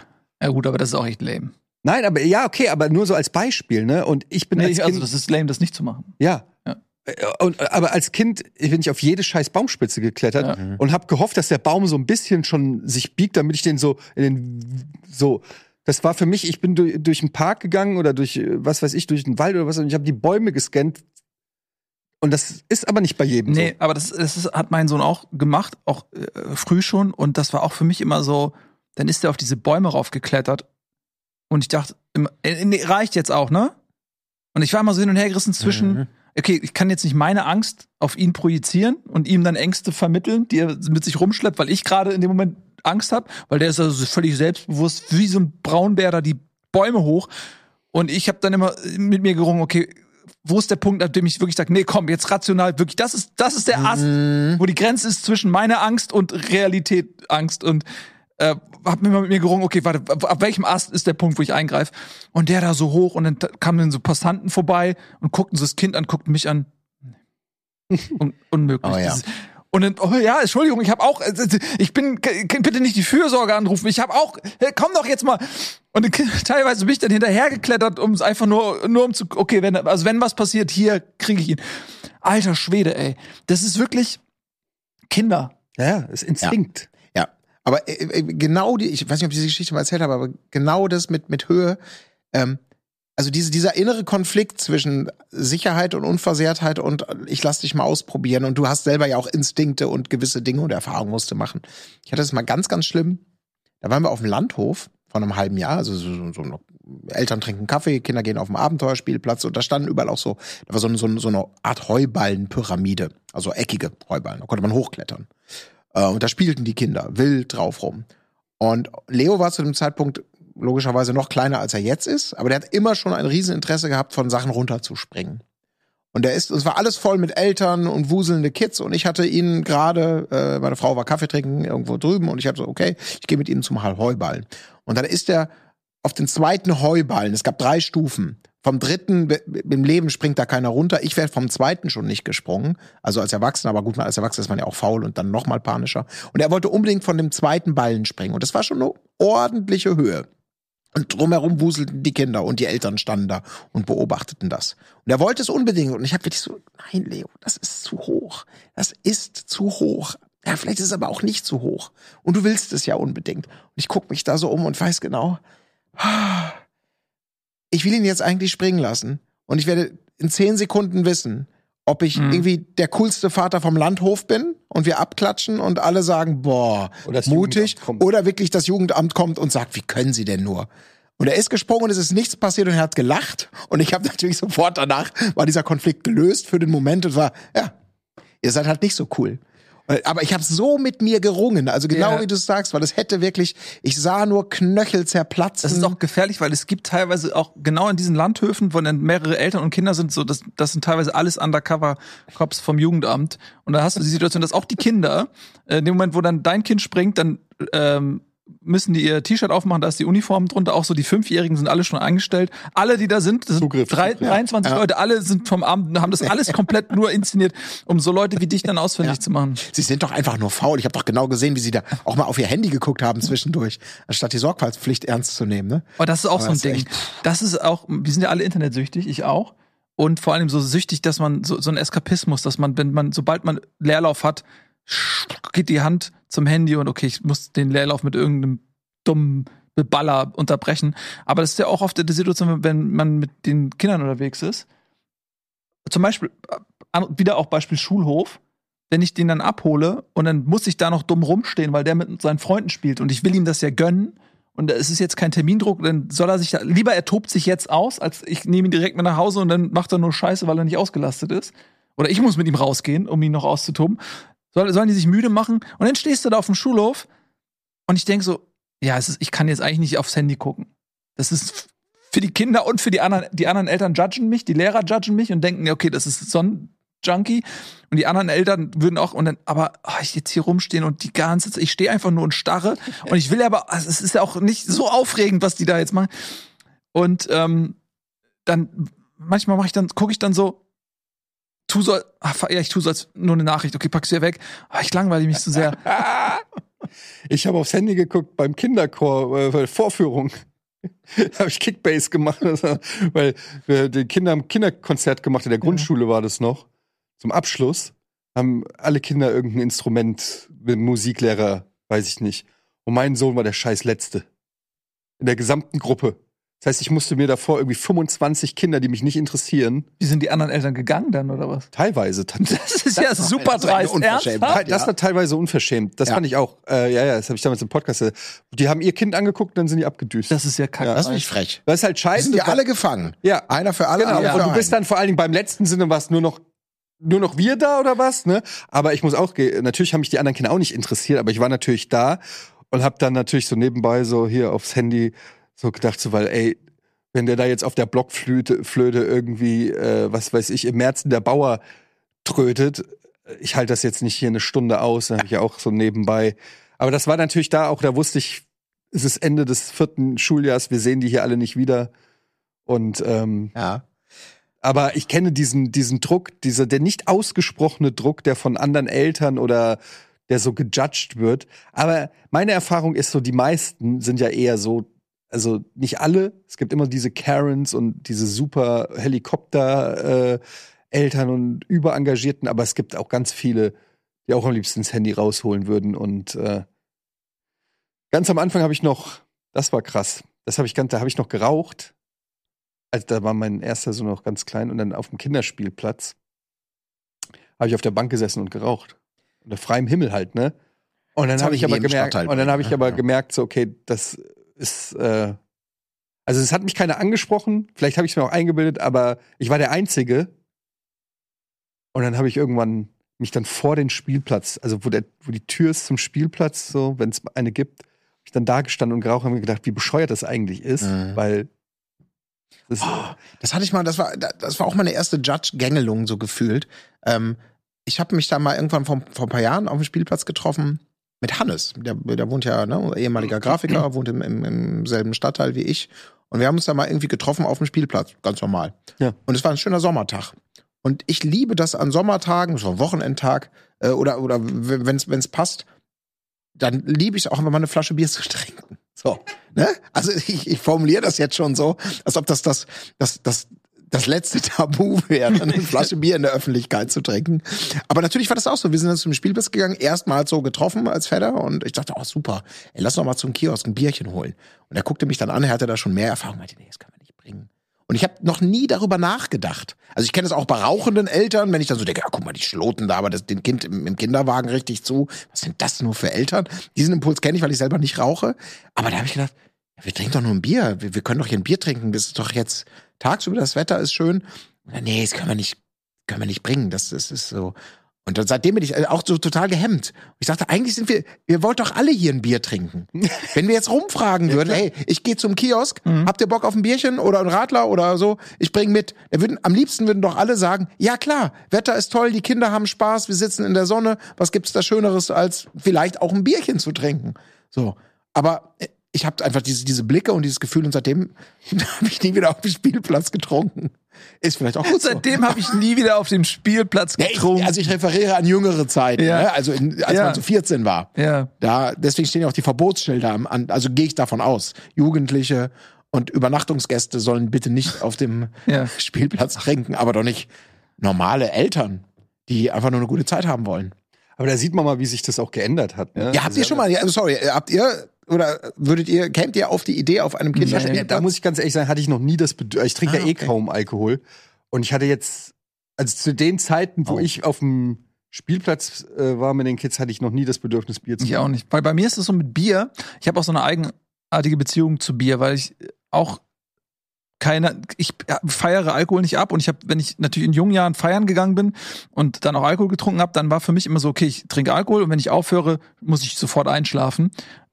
Ja gut, aber das ist auch echt lame. Nein, aber ja, okay, aber nur so als Beispiel, ne? Und ich bin Nee, als ich, Kind, also das ist lame, das nicht zu machen. ja. Ja. Äh, Und, aber als Kind bin ich auf jede scheiß Baumspitze geklettert Ja. und habe gehofft, dass der Baum so ein bisschen schon sich biegt, damit ich den so in den so. Das war für mich, ich bin durch, durch einen Park gegangen oder durch äh, was weiß ich, durch den Wald oder was und ich habe die Bäume gescannt. Und das ist aber nicht bei jedem Nee, aber das, das ist, hat mein Sohn auch gemacht, auch äh, früh schon. Und das war auch für mich immer so, dann ist er auf diese Bäume raufgeklettert. Und ich dachte, immer, äh, nee, reicht jetzt auch, ne? Und ich war immer so hin und her gerissen zwischen, Mhm. okay, ich kann jetzt nicht meine Angst auf ihn projizieren und ihm dann Ängste vermitteln, die er mit sich rumschleppt, weil ich gerade in dem Moment Angst habe, weil der ist also völlig selbstbewusst, wie so ein Braunbär da die Bäume hoch. Und ich habe dann immer mit mir gerungen, okay, wo ist der Punkt, an dem ich wirklich sage, nee, komm, jetzt rational, wirklich, das ist, das ist der Ast, Mhm. wo die Grenze ist zwischen meiner Angst und Realität Angst und äh, hab mir mal mit mir gerungen, okay, warte, ab welchem Ast ist der Punkt, wo ich eingreife? Und der da so hoch und dann kamen dann so Passanten vorbei und guckten so das Kind an, guckten mich an. Un unmöglich. Oh ja. Und dann, oh ja, Entschuldigung, ich habe auch, äh, ich bin, bitte nicht die Fürsorge anrufen, ich habe auch, hey, komm doch jetzt mal. Und dann teilweise bin ich dann hinterhergeklettert, um es einfach nur, nur um zu, okay, wenn, also wenn was passiert, hier kriege ich ihn. Alter Schwede, ey. Das ist wirklich Kinder. Ja, ist Instinkt. Ja, aber äh, äh, genau die, ich weiß nicht, ob ich diese Geschichte mal erzählt habe, aber genau das mit, mit Höhe, ähm, also diese, dieser innere Konflikt zwischen Sicherheit und Unversehrtheit und ich lass dich mal ausprobieren und du hast selber ja auch Instinkte und gewisse Dinge und Erfahrungen musst du machen. Ich hatte das mal ganz, ganz schlimm. Da waren wir auf dem Landhof vor einem halben Jahr, also so, so, so Eltern trinken Kaffee, Kinder gehen auf den Abenteuerspielplatz und da standen überall auch so, da war so, eine- so, so eine Art Heuballenpyramide, also eckige Heuballen, da konnte man hochklettern. Äh, und da spielten die Kinder wild drauf rum. Und Leo war zu dem Zeitpunkt logischerweise noch kleiner, als er jetzt ist, aber der hat immer schon ein Rieseninteresse gehabt, von Sachen runterzuspringen. Und der ist, es war alles voll mit Eltern und wuselnde Kids und ich hatte ihn gerade, äh, meine Frau war Kaffee trinken irgendwo drüben und ich habe so, okay, ich gehe mit ihnen zum Heuballen. Und dann ist er auf den zweiten Heuballen, es gab drei Stufen. Vom dritten, im Leben springt da keiner runter. Ich wäre vom zweiten schon nicht gesprungen. Also als Erwachsener, aber gut, als Erwachsener ist man ja auch faul und dann noch mal panischer. Und er wollte unbedingt von dem zweiten Ballen springen. Und das war schon eine ordentliche Höhe. Und drumherum wuselten die Kinder und die Eltern standen da und beobachteten das. Und er wollte es unbedingt. Und ich habe wirklich so, nein, Leo, das ist zu hoch. Das ist zu hoch. Ja, vielleicht ist es aber auch nicht zu hoch. Und du willst es ja unbedingt. Und ich guck mich da so um und weiß genau, ich will ihn jetzt eigentlich springen lassen. Und ich werde in zehn Sekunden wissen, ob ich Mhm. irgendwie der coolste Vater vom Landhof bin und wir abklatschen und alle sagen, boah, mutig. Oder wirklich das Jugendamt kommt und sagt, wie können Sie denn nur? Und er ist gesprungen und es ist nichts passiert und er hat gelacht. Und ich habe natürlich sofort danach, war dieser Konflikt gelöst für den Moment und war, ja, ihr seid halt nicht so cool. Äh, Aber ich habe so mit mir gerungen, also genau Ja. wie du sagst, weil es hätte wirklich, ich sah nur Knöchel zerplatzen. Das ist auch gefährlich, weil es gibt teilweise auch genau in diesen Landhöfen, wo dann mehrere Eltern und Kinder sind, so das, das sind teilweise alles Undercover-Cops vom Jugendamt. Und da hast du die Situation, dass auch die Kinder, äh, in dem Moment, wo dann dein Kind springt, dann ähm, müssen die ihr T-Shirt aufmachen, da ist die Uniform drunter, auch so die Fünfjährigen sind alle schon eingestellt. Alle, die da sind, das sind Zugriff. drei, 23 Leute, alle sind vom Amt, haben das alles komplett nur inszeniert, um so Leute wie dich dann ausfindig zu machen. Sie sind doch einfach nur faul. Ich habe doch genau gesehen, wie sie da auch mal auf ihr Handy geguckt haben zwischendurch, anstatt die Sorgfaltspflicht ernst zu nehmen. Ne? Aber das ist auch Aber so ein Ding. Das ist auch, wir sind ja alle internetsüchtig, ich auch. Und vor allem so süchtig, dass man so, so ein Eskapismus, dass man, wenn man, sobald man Leerlauf hat, geht die Hand zum Handy und okay, ich muss den Leerlauf mit irgendeinem dummen Beballer unterbrechen. Aber das ist ja auch oft die Situation, wenn man mit den Kindern unterwegs ist. Zum Beispiel, äh, wieder auch Beispiel Schulhof. Wenn ich den dann abhole und dann muss ich da noch dumm rumstehen, weil der mit seinen Freunden spielt und ich will ihm das ja gönnen, und es ist jetzt kein Termindruck, dann soll er sich da, lieber er tobt sich jetzt aus, als ich nehme ihn direkt mit nach Hause und dann macht er nur Scheiße, weil er nicht ausgelastet ist. Oder ich muss mit ihm rausgehen, um ihn noch auszutoben. Soll, sollen die sich müde machen? Und dann stehst du da auf dem Schulhof und ich denk so, ja, es ist, ich kann jetzt eigentlich nicht aufs Handy gucken. Das ist für die Kinder und für die anderen, die anderen Eltern judgen mich, die Lehrer judgen mich und denken, okay, das ist so ein Junkie. Und die anderen Eltern würden auch, und dann, aber oh, ich jetzt hier rumstehen und die ganze Zeit, ich stehe einfach nur und starre. Und ich will aber, also es ist ja auch nicht so aufregend, was die da jetzt machen. Und ähm, dann, manchmal mache ich dann, gucke ich dann so, tu so, ach, ja, ich tu so als nur eine Nachricht, okay, pack's wieder weg. Ah, ich langweile mich zu sehr. Ich habe aufs Handy geguckt beim Kinderchor, äh, Vorführung. da habe ich Kickbase gemacht, weil wir die Kinder haben Kinderkonzert gemacht, in der Grundschule war das noch. Zum Abschluss haben alle Kinder irgendein Instrument, Musiklehrer, weiß ich nicht. Und mein Sohn war der scheiß Letzte. In der gesamten Gruppe. Das heißt, ich musste mir davor irgendwie 25 Kinder, die mich nicht interessieren, Wie sind die anderen Eltern gegangen dann, oder was? teilweise. Das ist ja super das ist eine dreist. Ernsthaft? Das war teilweise unverschämt. Das Ja. fand ich auch. Äh, ja, ja, das habe ich damals im Podcast. äh, Die haben ihr Kind angeguckt, dann sind die abgedüst. Das ist ja kacke. Das ist nicht frech. Das ist halt scheiße. sind ja alle gefangen. Ja. Einer für alle, Genau, alle und du bist dann vor allen Dingen beim letzten Sinne war es nur noch nur noch wir da oder was, ne? Aber ich muss auch natürlich haben mich die anderen Kinder auch nicht interessiert, aber ich war natürlich da und habe dann natürlich so nebenbei so hier aufs Handy so gedacht so, weil ey, wenn der da jetzt auf der Blockflöte Flöte irgendwie äh, was weiß ich im März der Bauer trötet, ich halte das jetzt nicht hier eine Stunde aus, dann habe ich ja auch so nebenbei. Aber das war natürlich da auch, da wusste ich, es ist Ende des vierten Schuljahrs, wir sehen die hier alle nicht wieder. Und ähm, Ja. aber ich kenne diesen, diesen Druck, dieser, der nicht ausgesprochene Druck, der von anderen Eltern oder der so gejudged wird. Aber meine Erfahrung ist so, die meisten sind ja eher so, also nicht alle, es gibt immer diese Karens und diese super Helikopter, äh, Eltern und überengagierten, aber es gibt auch ganz viele, die auch am liebsten das Handy rausholen würden. Und äh, ganz am Anfang habe ich noch, das war krass, das habe ich ganz, da habe ich noch geraucht also da war mein erster Sohn noch ganz klein und dann auf dem Kinderspielplatz habe ich auf der Bank gesessen und geraucht. Unter freiem Himmel halt, ne? Und dann Das habe hab ich in aber gemerkt, und dann habe ich aber gemerkt, so, okay, das ist, äh, also es hat mich keiner angesprochen, vielleicht habe ich es mir auch eingebildet, aber ich war der Einzige. Und dann habe ich irgendwann mich dann vor den Spielplatz, also wo, der, wo die Tür ist zum Spielplatz, so, wenn es eine gibt, hab ich dann da gestanden und geraucht und mir gedacht, wie bescheuert das eigentlich ist, Mhm. weil das, Oh, das hatte ich mal, das war, das war auch meine erste Judge-Gängelung so gefühlt. Ähm, ich habe mich da mal irgendwann vor, vor ein paar Jahren auf dem Spielplatz getroffen mit Hannes. Der, der wohnt ja, ne, ehemaliger Grafiker, wohnt im, im, im selben Stadtteil wie ich. Und wir haben uns da mal irgendwie getroffen auf dem Spielplatz, ganz normal. Ja. Und es war ein schöner Sommertag. Und ich liebe das an Sommertagen, so Wochenendtag, äh, oder, oder wenn es passt, dann liebe ich es auch, wenn man eine Flasche Bier zu trinken. So, ne? Also ich, ich formuliere das jetzt schon so, als ob das das, das, das, das letzte Tabu wäre, eine Flasche Bier in der Öffentlichkeit zu trinken. Aber natürlich war das auch so. Wir sind dann zum Spielplatz gegangen, erstmals so getroffen als Vetter und ich dachte, oh super, ey, lass doch mal zum Kiosk ein Bierchen holen. Und er guckte mich dann an, er hatte da schon mehr Erfahrung, meinte, nee, das können wir nicht bringen. Und ich habe noch nie darüber nachgedacht. Also ich kenne das auch bei rauchenden Eltern, wenn ich dann so denke, ja, guck mal, die schloten da aber das, den Kind im, im Kinderwagen richtig zu. Was sind das nur für Eltern? Diesen Impuls kenne ich, weil ich selber nicht rauche. Aber da habe ich gedacht, wir trinken doch nur ein Bier. Wir, wir können doch hier ein Bier trinken. Das ist doch jetzt tagsüber, das Wetter ist schön. Und dann, nee, das können wir nicht, können wir nicht bringen. Das, das ist so. Und dann, seitdem bin ich äh, auch so total gehemmt. Ich dachte, eigentlich sind wir, ihr wollt doch alle hier ein Bier trinken. Wenn wir jetzt rumfragen würden, hey, ich gehe zum Kiosk, habt ihr Bock auf ein Bierchen oder ein Radler oder so? Ich bring mit. Würden, am liebsten würden doch alle sagen, ja klar, Wetter ist toll, die Kinder haben Spaß, wir sitzen in der Sonne. Was gibt's da Schöneres, als vielleicht auch ein Bierchen zu trinken? So. Aber äh, ich habe einfach diese, diese Blicke und dieses Gefühl und seitdem habe ich nie wieder auf dem Spielplatz getrunken. Ist vielleicht auch gut so. Seitdem habe ich nie wieder auf dem Spielplatz Ja, ich, getrunken. also ich referiere an jüngere Zeiten, Ja. ne? also in, als Ja. man so 14 war. ja. Da, deswegen stehen ja auch die Verbotsschilder am, an, also gehe ich davon aus. Jugendliche und Übernachtungsgäste sollen bitte nicht auf dem Ja. Spielplatz trinken, aber doch nicht normale Eltern, die einfach nur eine gute Zeit haben wollen. Aber da sieht man mal, wie sich das auch geändert hat. Ne? Ja, habt ihr schon mal, ja, sorry, habt ihr oder würdet ihr, kämt ihr auf die Idee auf einem Ja, Kinderspielplatz? da muss ich ganz ehrlich sagen, hatte ich noch nie das Bedürfnis. Ich trinke Ah, ja eh okay. kaum Alkohol. Und ich hatte jetzt, also zu den Zeiten, wo Oh. ich auf dem Spielplatz äh, war mit den Kids, hatte ich noch nie das Bedürfnis, Bier zu Ich auch nicht. Weil bei mir ist es so mit Bier, ich habe auch so eine eigenartige Beziehung zu Bier, weil ich auch keine, ich feiere Alkohol nicht ab und ich habe, wenn ich natürlich in jungen Jahren feiern gegangen bin und dann auch Alkohol getrunken habe, dann war für mich immer so, okay, ich trinke Alkohol und wenn ich aufhöre, muss ich sofort einschlafen.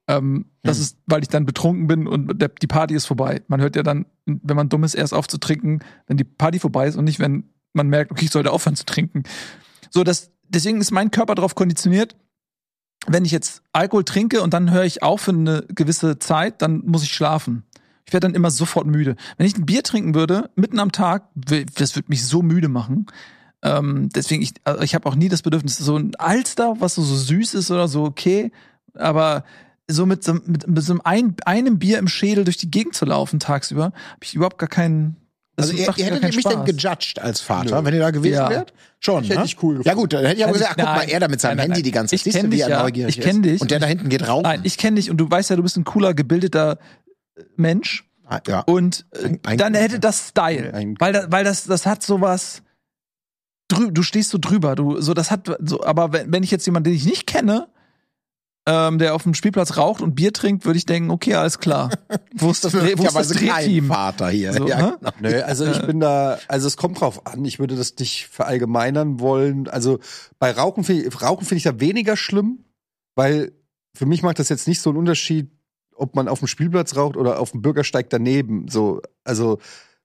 Ähm, das Hm. ist, weil ich dann betrunken bin und der, die Party ist vorbei. Man hört ja dann, wenn man dumm ist, erst auf zu trinken, wenn die Party vorbei ist und nicht, wenn man merkt, okay, ich sollte aufhören zu trinken. So, das, deswegen ist mein Körper darauf konditioniert, wenn ich jetzt Alkohol trinke und dann höre ich auf für eine gewisse Zeit, dann muss ich schlafen. Ich werde dann immer sofort müde. Wenn ich ein Bier trinken würde, mitten am Tag, das würde mich so müde machen. Ähm, deswegen, ich, also ich habe auch nie das Bedürfnis, so ein Alster, was so, so süß ist oder so, okay. Aber so mit so, mit, mit so einem, einem Bier im Schädel durch die Gegend zu laufen tagsüber, habe ich überhaupt gar keinen. Also ihr, ihr hättet mich denn Spaß. gejudged als Vater, Nö. wenn ihr da gewesen Ja. wärt? Schon, Ich hätte ne? dich cool Ja gut, dann hätte ich aber Nein, gesagt, guck mal, nein. er da mit seinem Nein, nein, Handy die nein. ganze Zeit. Ich Siehst du, kenn wie dich er ja. neugierig Ich kenn ist? dich. Und der da hinten geht rauchen. Nein, ich kenne dich und du weißt ja, du bist ein cooler, gebildeter äh, Mensch. Ah, ja. Und äh, Ein- ein- dann hätte das Style. Ein- weil, da, weil das, das hat sowas. Drü du stehst so drüber. Du, so, das hat so, aber wenn, wenn ich jetzt jemanden, den ich nicht kenne, ähm, der auf dem Spielplatz raucht und Bier trinkt, würde ich denken, okay, alles klar. Wo ist das, wo ist das Drehteam? Vater hier. So, ja, genau. Nö, also ich bin da, also es kommt drauf an. Ich würde das nicht verallgemeinern wollen. Also bei Rauchen finde ich, Rauchen finde ich da weniger schlimm, weil für mich macht das jetzt nicht so einen Unterschied, ob man auf dem Spielplatz raucht oder auf dem Bürgersteig daneben. So, also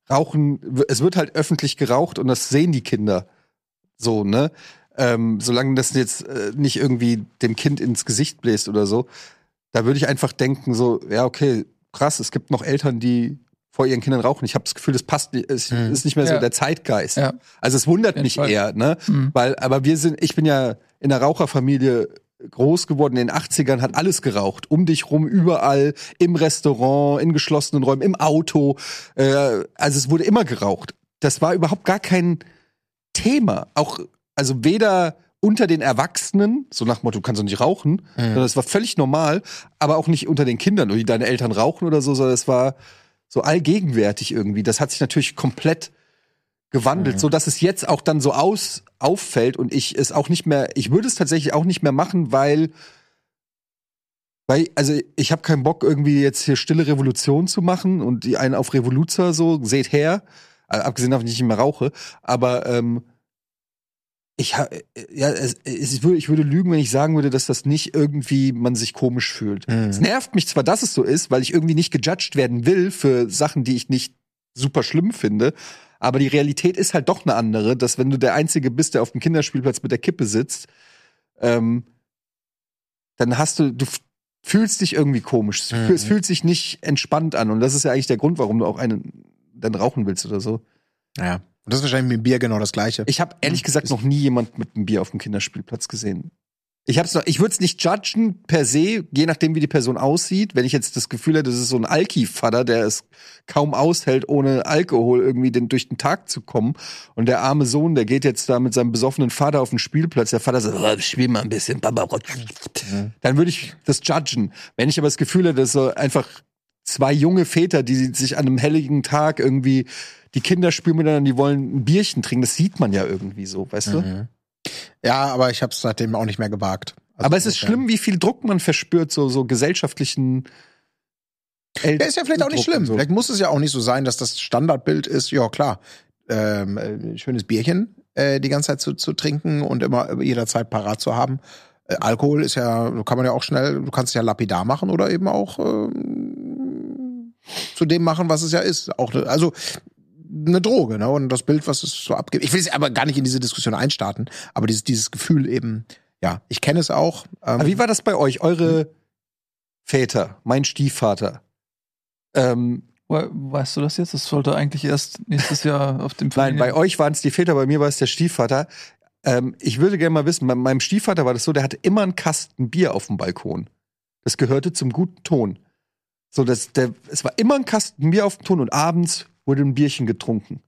Rauchen, es wird halt öffentlich geraucht und das sehen die Kinder. So, ne? Ähm, solange das jetzt äh, nicht irgendwie dem Kind ins Gesicht bläst oder so, da würde ich einfach denken, so, ja, okay, krass, es gibt noch Eltern, die vor ihren Kindern rauchen. Ich habe das Gefühl, das passt nicht, es Mhm. ist nicht mehr so Ja. der Zeitgeist. Ja. Also es wundert mich Fall. eher, ne? Mhm. Weil, aber wir sind, ich bin ja in einer Raucherfamilie groß geworden. In den 80ern hat alles geraucht. Um dich rum, überall, im Restaurant, in geschlossenen Räumen, im Auto. Äh, also es wurde immer geraucht. Das war überhaupt gar kein Thema. Auch, also weder unter den Erwachsenen, so nach dem Motto, du kannst doch nicht rauchen, sondern das war völlig normal, aber auch nicht unter den Kindern, wie deine Eltern rauchen oder so, sondern es war so allgegenwärtig irgendwie. Das hat sich natürlich komplett gewandelt, so dass es jetzt auch dann so aus auffällt und ich es auch nicht mehr, ich würde es tatsächlich auch nicht mehr machen, weil weil also ich habe keinen Bock irgendwie jetzt hier stille Revolution zu machen und die einen auf Revoluzer so seht her, äh, abgesehen davon, dass ich nicht mehr rauche, aber ähm, ich ha- äh, ja es, es, ich, würde, lügen, wenn ich sagen würde, dass das nicht irgendwie man sich komisch fühlt. Mhm. Es nervt mich zwar, dass es so ist, weil ich irgendwie nicht gejudged werden will für Sachen, die ich nicht super schlimm finde. Aber die Realität ist halt doch eine andere, dass wenn du der Einzige bist, der auf dem Kinderspielplatz mit der Kippe sitzt, ähm, dann hast du, du fühlst dich irgendwie komisch. Es Mhm. Es fühlt sich nicht entspannt an. Und das ist ja eigentlich der Grund, warum du auch einen dann rauchen willst oder so. Ja. Und das ist wahrscheinlich mit dem Bier genau das Gleiche. Ich habe ehrlich gesagt noch nie jemand mit einem Bier auf dem Kinderspielplatz gesehen. Ich hab's noch, ich würde es nicht judgen per se, je nachdem wie die Person aussieht. Wenn ich jetzt das Gefühl hätte, das ist so ein Alki-Vater, der es kaum aushält, ohne Alkohol irgendwie den, durch den Tag zu kommen. Und der arme Sohn, der geht jetzt da mit seinem besoffenen Vater auf den Spielplatz. Der Vater sagt, oh, spiel mal ein bisschen. Dann würde ich das judgen. Wenn ich aber das Gefühl hätte, dass so einfach zwei junge Väter, die sich an einem helligen Tag irgendwie die Kinder spielen miteinander, die wollen ein Bierchen trinken, das sieht man ja irgendwie so, weißt du? Mhm. Ja, aber ich habe es seitdem auch nicht mehr gewagt. Also Aber es ist schlimm, wie viel Druck man verspürt, so, so gesellschaftlichen. El Ja, ist ja vielleicht auch nicht Druck schlimm. So. Vielleicht muss es ja auch nicht so sein, dass das Standardbild ist, ja klar, ähm, äh, schönes Bierchen äh, die ganze Zeit zu, zu trinken und immer jederzeit parat zu haben. Äh, Alkohol ist ja, kann man ja auch schnell, du kannst es ja lapidar machen oder eben auch ähm, zu dem machen, was es ja ist. Auch, also eine Droge, ne? Und das Bild, was es so abgibt. Ich will jetzt aber gar nicht in diese Diskussion einstarten, aber dieses, dieses Gefühl eben, ja, ich kenne es auch. Ähm, Aber wie war das bei euch? Eure Väter, mein Stiefvater. Ähm, We- Weißt du das jetzt? Das sollte eigentlich erst nächstes Jahr auf dem nein, bei euch waren es die Väter, bei mir war es der Stiefvater. Ähm, ich würde gerne mal wissen, bei meinem Stiefvater war das so, der hatte immer einen Kasten Bier auf dem Balkon. Das gehörte zum guten Ton. So, dass der, es war immer ein Kasten Bier auf dem Ton und abends wurde ein Bierchen getrunken.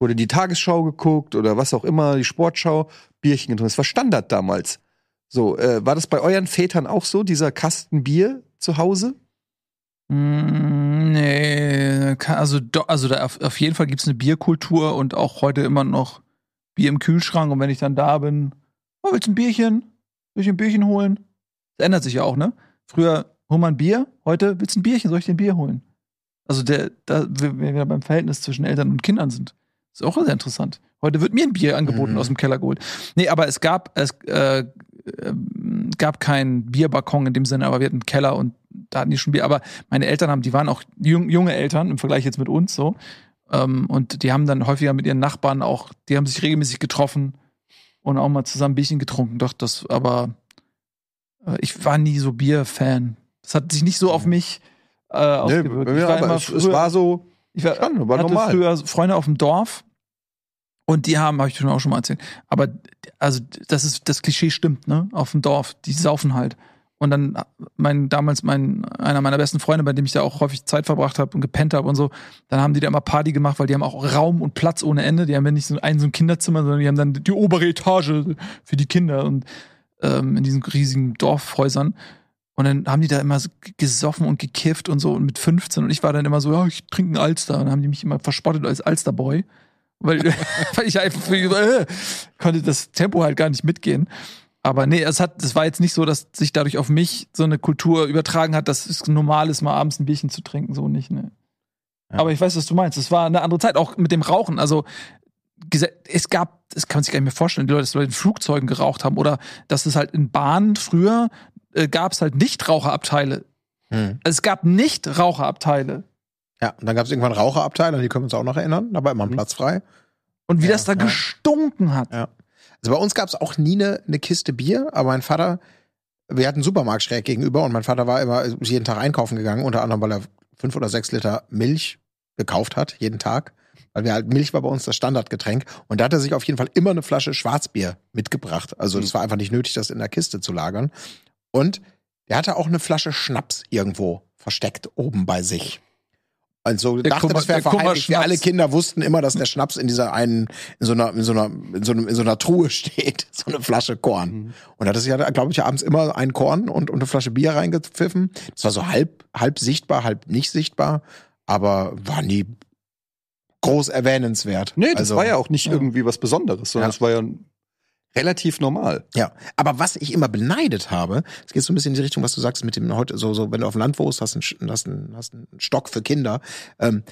Wurde die Tagesschau geguckt oder was auch immer, die Sportschau, Bierchen getrunken. Das war Standard damals. So, äh, war das bei euren Vätern auch so, dieser Kasten Bier zu Hause? Mm, Nee, also, also da auf, auf jeden Fall gibt's eine Bierkultur und auch heute immer noch Bier im Kühlschrank. Und wenn ich dann da bin, oh, willst du ein Bierchen? Will ich ein Bierchen holen? Das ändert sich ja auch, ne? Früher, hol mal ein Bier, heute willst du ein Bierchen, soll ich dir ein Bier holen? Also der, da, wenn wir wieder beim Verhältnis zwischen Eltern und Kindern sind. Ist auch sehr interessant. Heute wird mir ein Bier angeboten Mhm. aus dem Keller geholt. Nee, aber es gab, es äh, ähm, gab keinen Bierbalkon in dem Sinne, aber wir hatten einen Keller und da hatten die schon Bier. Aber meine Eltern haben, die waren auch jung, junge Eltern im Vergleich jetzt mit uns so. Ähm, und die haben dann häufiger mit ihren Nachbarn auch, die haben sich regelmäßig getroffen und auch mal zusammen Bierchen getrunken. Doch, das, aber äh, ich war nie so Bierfan. Das hat sich nicht so auf mich äh, Nee, ausgewirkt. mir ich war aber immer es, früher- war so, ich war, schon, war hatte normal. früher Freunde auf dem Dorf und die haben, habe ich schon auch schon mal erzählt, aber also das ist das Klischee stimmt, ne? Auf dem Dorf, die saufen halt. Und dann mein damals mein einer meiner besten Freunde, bei dem ich da auch häufig Zeit verbracht habe und gepennt habe und so, dann haben die da immer Party gemacht, weil die haben auch Raum und Platz ohne Ende. Die haben ja nicht so ein so ein Kinderzimmer, sondern die haben dann die obere Etage für die Kinder und ähm, in diesen riesigen Dorfhäusern. Und dann haben die da immer so gesoffen und gekifft und so und mit 15 und ich war dann immer so, ja, ich trinke einen Alster. Und dann haben die mich immer verspottet als Alsterboy. Weil, weil ich einfach äh, konnte das Tempo halt gar nicht mitgehen. Aber nee, es hat, es war jetzt nicht so, dass sich dadurch auf mich so eine Kultur übertragen hat, dass es normal ist, mal abends ein Bierchen zu trinken, so nicht, ne. Ja. Aber ich weiß, was du meinst. Es war eine andere Zeit, auch mit dem Rauchen. Also es gab, das kann man sich gar nicht mehr vorstellen, die Leute, dass Leute in Flugzeugen geraucht haben oder dass es halt in Bahnen früher äh, gab es halt Nichtraucherabteile. Hm. Also es gab Nichtraucherabteile. Ja, und dann gab es irgendwann Raucherabteile, die können wir uns auch noch erinnern, da war immer ein Mhm. Platz frei. Und wie Ja, das da ja. gestunken hat. Ja. Also bei uns gab es auch nie eine, eine Kiste Bier, aber mein Vater, wir hatten einen Supermarkt schräg gegenüber und mein Vater war immer jeden Tag einkaufen gegangen, unter anderem, weil er fünf oder sechs Liter Milch gekauft hat, jeden Tag. Weil wir halt, Milch war bei uns das Standardgetränk. Und da hat er sich auf jeden Fall immer eine Flasche Schwarzbier mitgebracht. Also es war einfach nicht nötig, das in der Kiste zu lagern. Und er hatte auch eine Flasche Schnaps irgendwo versteckt oben bei sich. Also Der dachte, Kummer- das wäre der verheimlicht. Wir alle Kinder wussten immer, dass der Schnaps in dieser einen, in so einer, in so einer, in so, einem, in so einer Truhe steht. So eine Flasche Korn. Mhm. Und da hat es ja, glaube ich, abends immer ein Korn und, und eine Flasche Bier reingepfiffen. Das war so halb, halb sichtbar, halb nicht sichtbar, aber war nie groß erwähnenswert. Nee, das Also, war ja auch nicht ja. irgendwie was Besonderes, sondern Ja. es war ja relativ normal. Ja, aber was ich immer beneidet habe, es geht so ein bisschen in die Richtung, was du sagst mit dem heute, so, so wenn du auf dem Land wohnst, hast einen, hast einen, hast einen Stock für Kinder. Ähm,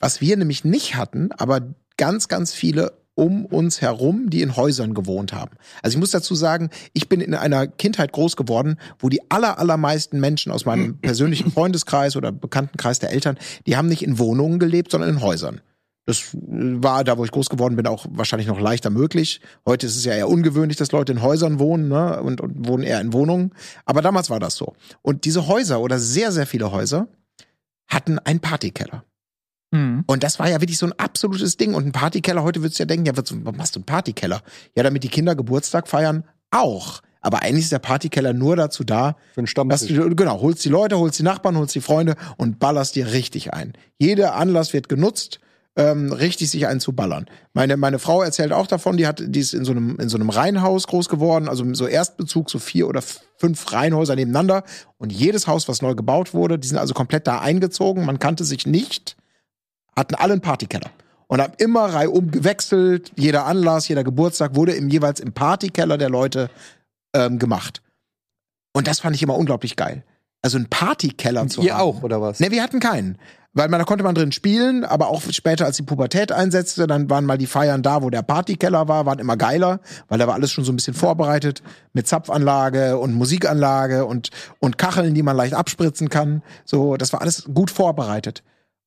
was wir nämlich nicht hatten, aber ganz, ganz viele um uns herum, die in Häusern gewohnt haben. Also ich muss dazu sagen, ich bin in einer Kindheit groß geworden, wo die aller, allermeisten Menschen aus meinem persönlichen Freundeskreis oder Bekanntenkreis der Eltern, die haben nicht in Wohnungen gelebt, sondern in Häusern. Das war da, wo ich groß geworden bin, auch wahrscheinlich noch leichter möglich. Heute ist es ja eher ungewöhnlich, dass Leute in Häusern wohnen ne? und, und wohnen eher in Wohnungen. Aber damals war das so. Und diese Häuser oder sehr, sehr viele Häuser hatten einen Partykeller. Mhm. Und das war ja wirklich so ein absolutes Ding. Und ein Partykeller, heute würdest du ja denken, ja, was, machst du einen Partykeller? Ja, damit die Kinder Geburtstag feiern, auch. Aber eigentlich ist der Partykeller nur dazu da, Für einen dass Stammtisch. du, genau, holst die Leute, holst die Nachbarn, holst die Freunde und ballerst dir richtig ein. Jeder Anlass wird genutzt, ähm, richtig sich einzuballern. Meine, meine Frau erzählt auch davon, die hat, die ist in so einem, in so einem Reihenhaus groß geworden, also so Erstbezug, so vier oder fünf Reihenhäuser nebeneinander. Und jedes Haus, was neu gebaut wurde, die sind also komplett da eingezogen. Man kannte sich nicht, hatten alle einen Partykeller. Und haben immer reihum gewechselt. Jeder Anlass, jeder Geburtstag wurde im, jeweils im Partykeller der Leute ähm, gemacht. Und das fand ich immer unglaublich geil. Also ein Partykeller zu Ihr haben. auch, oder was? Ne, wir hatten keinen. Weil man, da konnte man drin spielen, aber auch später, als die Pubertät einsetzte, dann waren mal die Feiern da, wo der Partykeller war, waren immer geiler, weil da war alles schon so ein bisschen vorbereitet mit Zapfanlage und Musikanlage und, und Kacheln, die man leicht abspritzen kann. So, das war alles gut vorbereitet.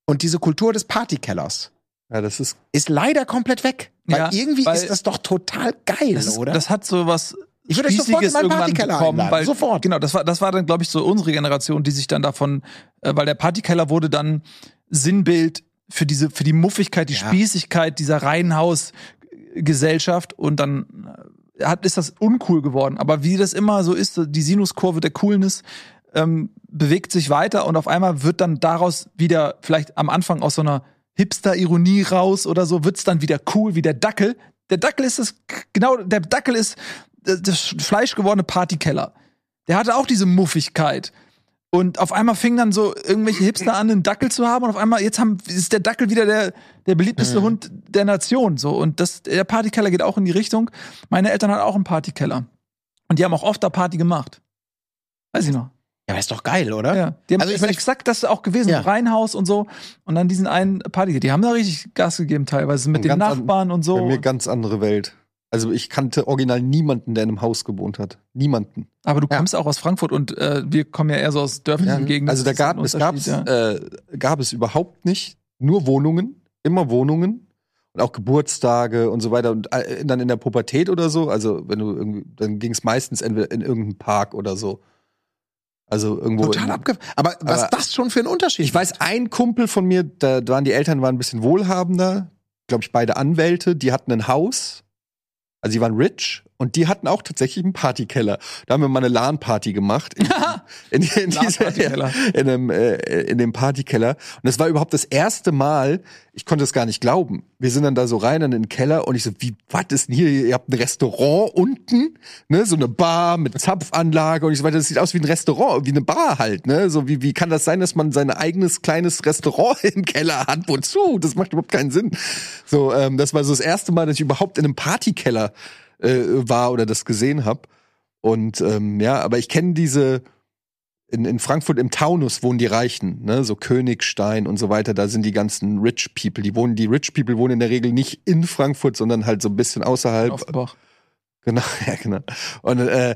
Und diese Kultur des Partykellers Ja, das ist ist leider komplett weg. Weil Ja, irgendwie weil- ist das doch total geil, Das, ist, oder? das hat so was Ich würde sofort in meinen irgendwann Partykeller einladen. weil Sofort. genau, das war das war dann glaube ich so unsere Generation, die sich dann davon äh, weil der Partykeller wurde dann Sinnbild für diese für die Muffigkeit, die Ja. Spießigkeit dieser Reihenhaus Gesellschaft und dann äh, hat ist das uncool geworden, aber wie das immer so ist, die Sinuskurve der Coolness ähm, bewegt sich weiter und auf einmal wird dann daraus wieder vielleicht am Anfang aus so einer Hipster-Ironie raus oder so, wird's dann wieder cool wie der Dackel. Der Dackel ist das, genau, der Dackel ist das das fleischgewordene Partykeller. Der hatte auch diese Muffigkeit. Und auf einmal fingen dann so irgendwelche Hipster an, einen Dackel zu haben. Und auf einmal, jetzt haben, ist der Dackel wieder der, der beliebteste Mhm. Hund der Nation. So. Und das, der Partykeller geht auch in die Richtung. Meine Eltern hatten auch einen Partykeller. Und die haben auch oft da Party gemacht. Weiß ich noch. Ja, aber ist doch geil, oder? Ja. Die haben Also ich meine, exakt das auch gewesen, Ja. Reihenhaus und so. Und dann diesen einen Party. Die haben da richtig Gas gegeben teilweise mit Und den ganz an- Nachbarn und so. Bei mir ganz andere Welt. Also ich kannte original niemanden, der in einem Haus gewohnt hat. Niemanden. Aber du Ja. kommst auch aus Frankfurt und äh, wir kommen ja eher so aus dörflichen Ja. Gegenden. Also da gab es gab's, ja. äh, gab es überhaupt nicht. Nur Wohnungen, immer Wohnungen und auch Geburtstage und so weiter und äh, dann in der Pubertät oder so. Also wenn du irgendwie, dann ging es meistens entweder in irgendeinen Park oder so. Also irgendwo. Total abge... Aber was Aber- das schon für ein Unterschied Ich weiß, ein Kumpel von mir, da waren die Eltern waren ein bisschen wohlhabender, glaube ich, beide Anwälte, die hatten ein Haus, also die waren rich und die hatten auch tatsächlich einen Partykeller. Da haben wir mal eine LAN-Party gemacht in, in, in, dieser, LAN-Partykeller. in, einem, äh, in dem Partykeller. Und das war überhaupt das erste Mal, ich konnte es gar nicht glauben. Wir sind dann da so rein in den Keller und ich so, wie, was ist denn hier? Ihr habt ein Restaurant unten, ne, so eine Bar mit Zapfanlage und ich so weiter. Das sieht aus wie ein Restaurant, wie eine Bar halt, ne? So wie, wie kann das sein, dass man sein eigenes kleines Restaurant im Keller hat? Wozu? Das macht überhaupt keinen Sinn. So, ähm, das war so das erste Mal, dass ich überhaupt in einem Partykeller äh, war oder das gesehen habe. Und ähm, ja, aber ich kenne diese in, in Frankfurt im Taunus wohnen die Reichen, ne, so Königstein und so weiter, da sind die ganzen Rich People. Die wohnen, die Rich People wohnen in der Regel nicht in Frankfurt, sondern halt so ein bisschen außerhalb. Offenbach. Genau, ja, genau. Und, äh,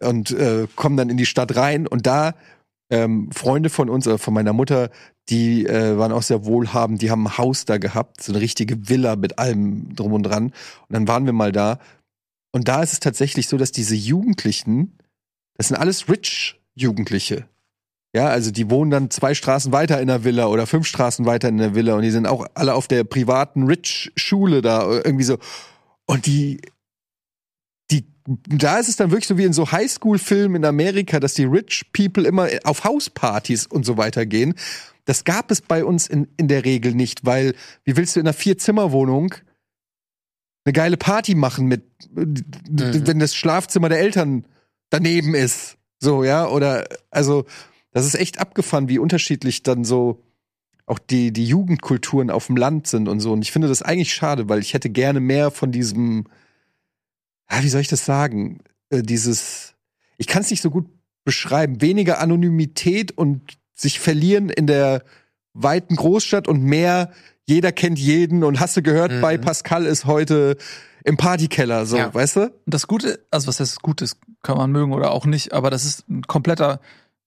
und äh, kommen dann in die Stadt rein und da ähm, Freunde von uns, äh, von meiner Mutter, die äh, waren auch sehr wohlhabend, die haben ein Haus da gehabt, so eine richtige Villa mit allem drum und dran. Und dann waren wir mal da. Und da ist es tatsächlich so, dass diese Jugendlichen, das sind alles rich Jugendliche. Ja, also die wohnen dann zwei Straßen weiter in der Villa oder fünf Straßen weiter in der Villa und die sind auch alle auf der privaten Rich-Schule da irgendwie so. Und die, die, da ist es dann wirklich so wie in so Highschool-Filmen in Amerika, dass die Rich People immer auf Hauspartys und so weiter gehen. Das gab es bei uns in, in der Regel nicht, weil wie willst du in einer Vier-Zimmer-Wohnung eine geile Party machen mit, wenn das Schlafzimmer der Eltern daneben ist? So, ja, oder, also, das ist echt abgefahren, wie unterschiedlich dann so auch die, die Jugendkulturen auf dem Land sind und so. Und ich finde das eigentlich schade, weil ich hätte gerne mehr von diesem, ah, wie soll ich das sagen? Äh, dieses, ich kann es nicht so gut beschreiben, weniger Anonymität und sich verlieren in der weiten Großstadt und mehr, jeder kennt jeden und hast du gehört, Mhm. bei Pascal ist heute im Partykeller, so, Ja. weißt du? Und das Gute, also was heißt das Gutes, kann man mögen oder auch nicht, aber das ist ein kompletter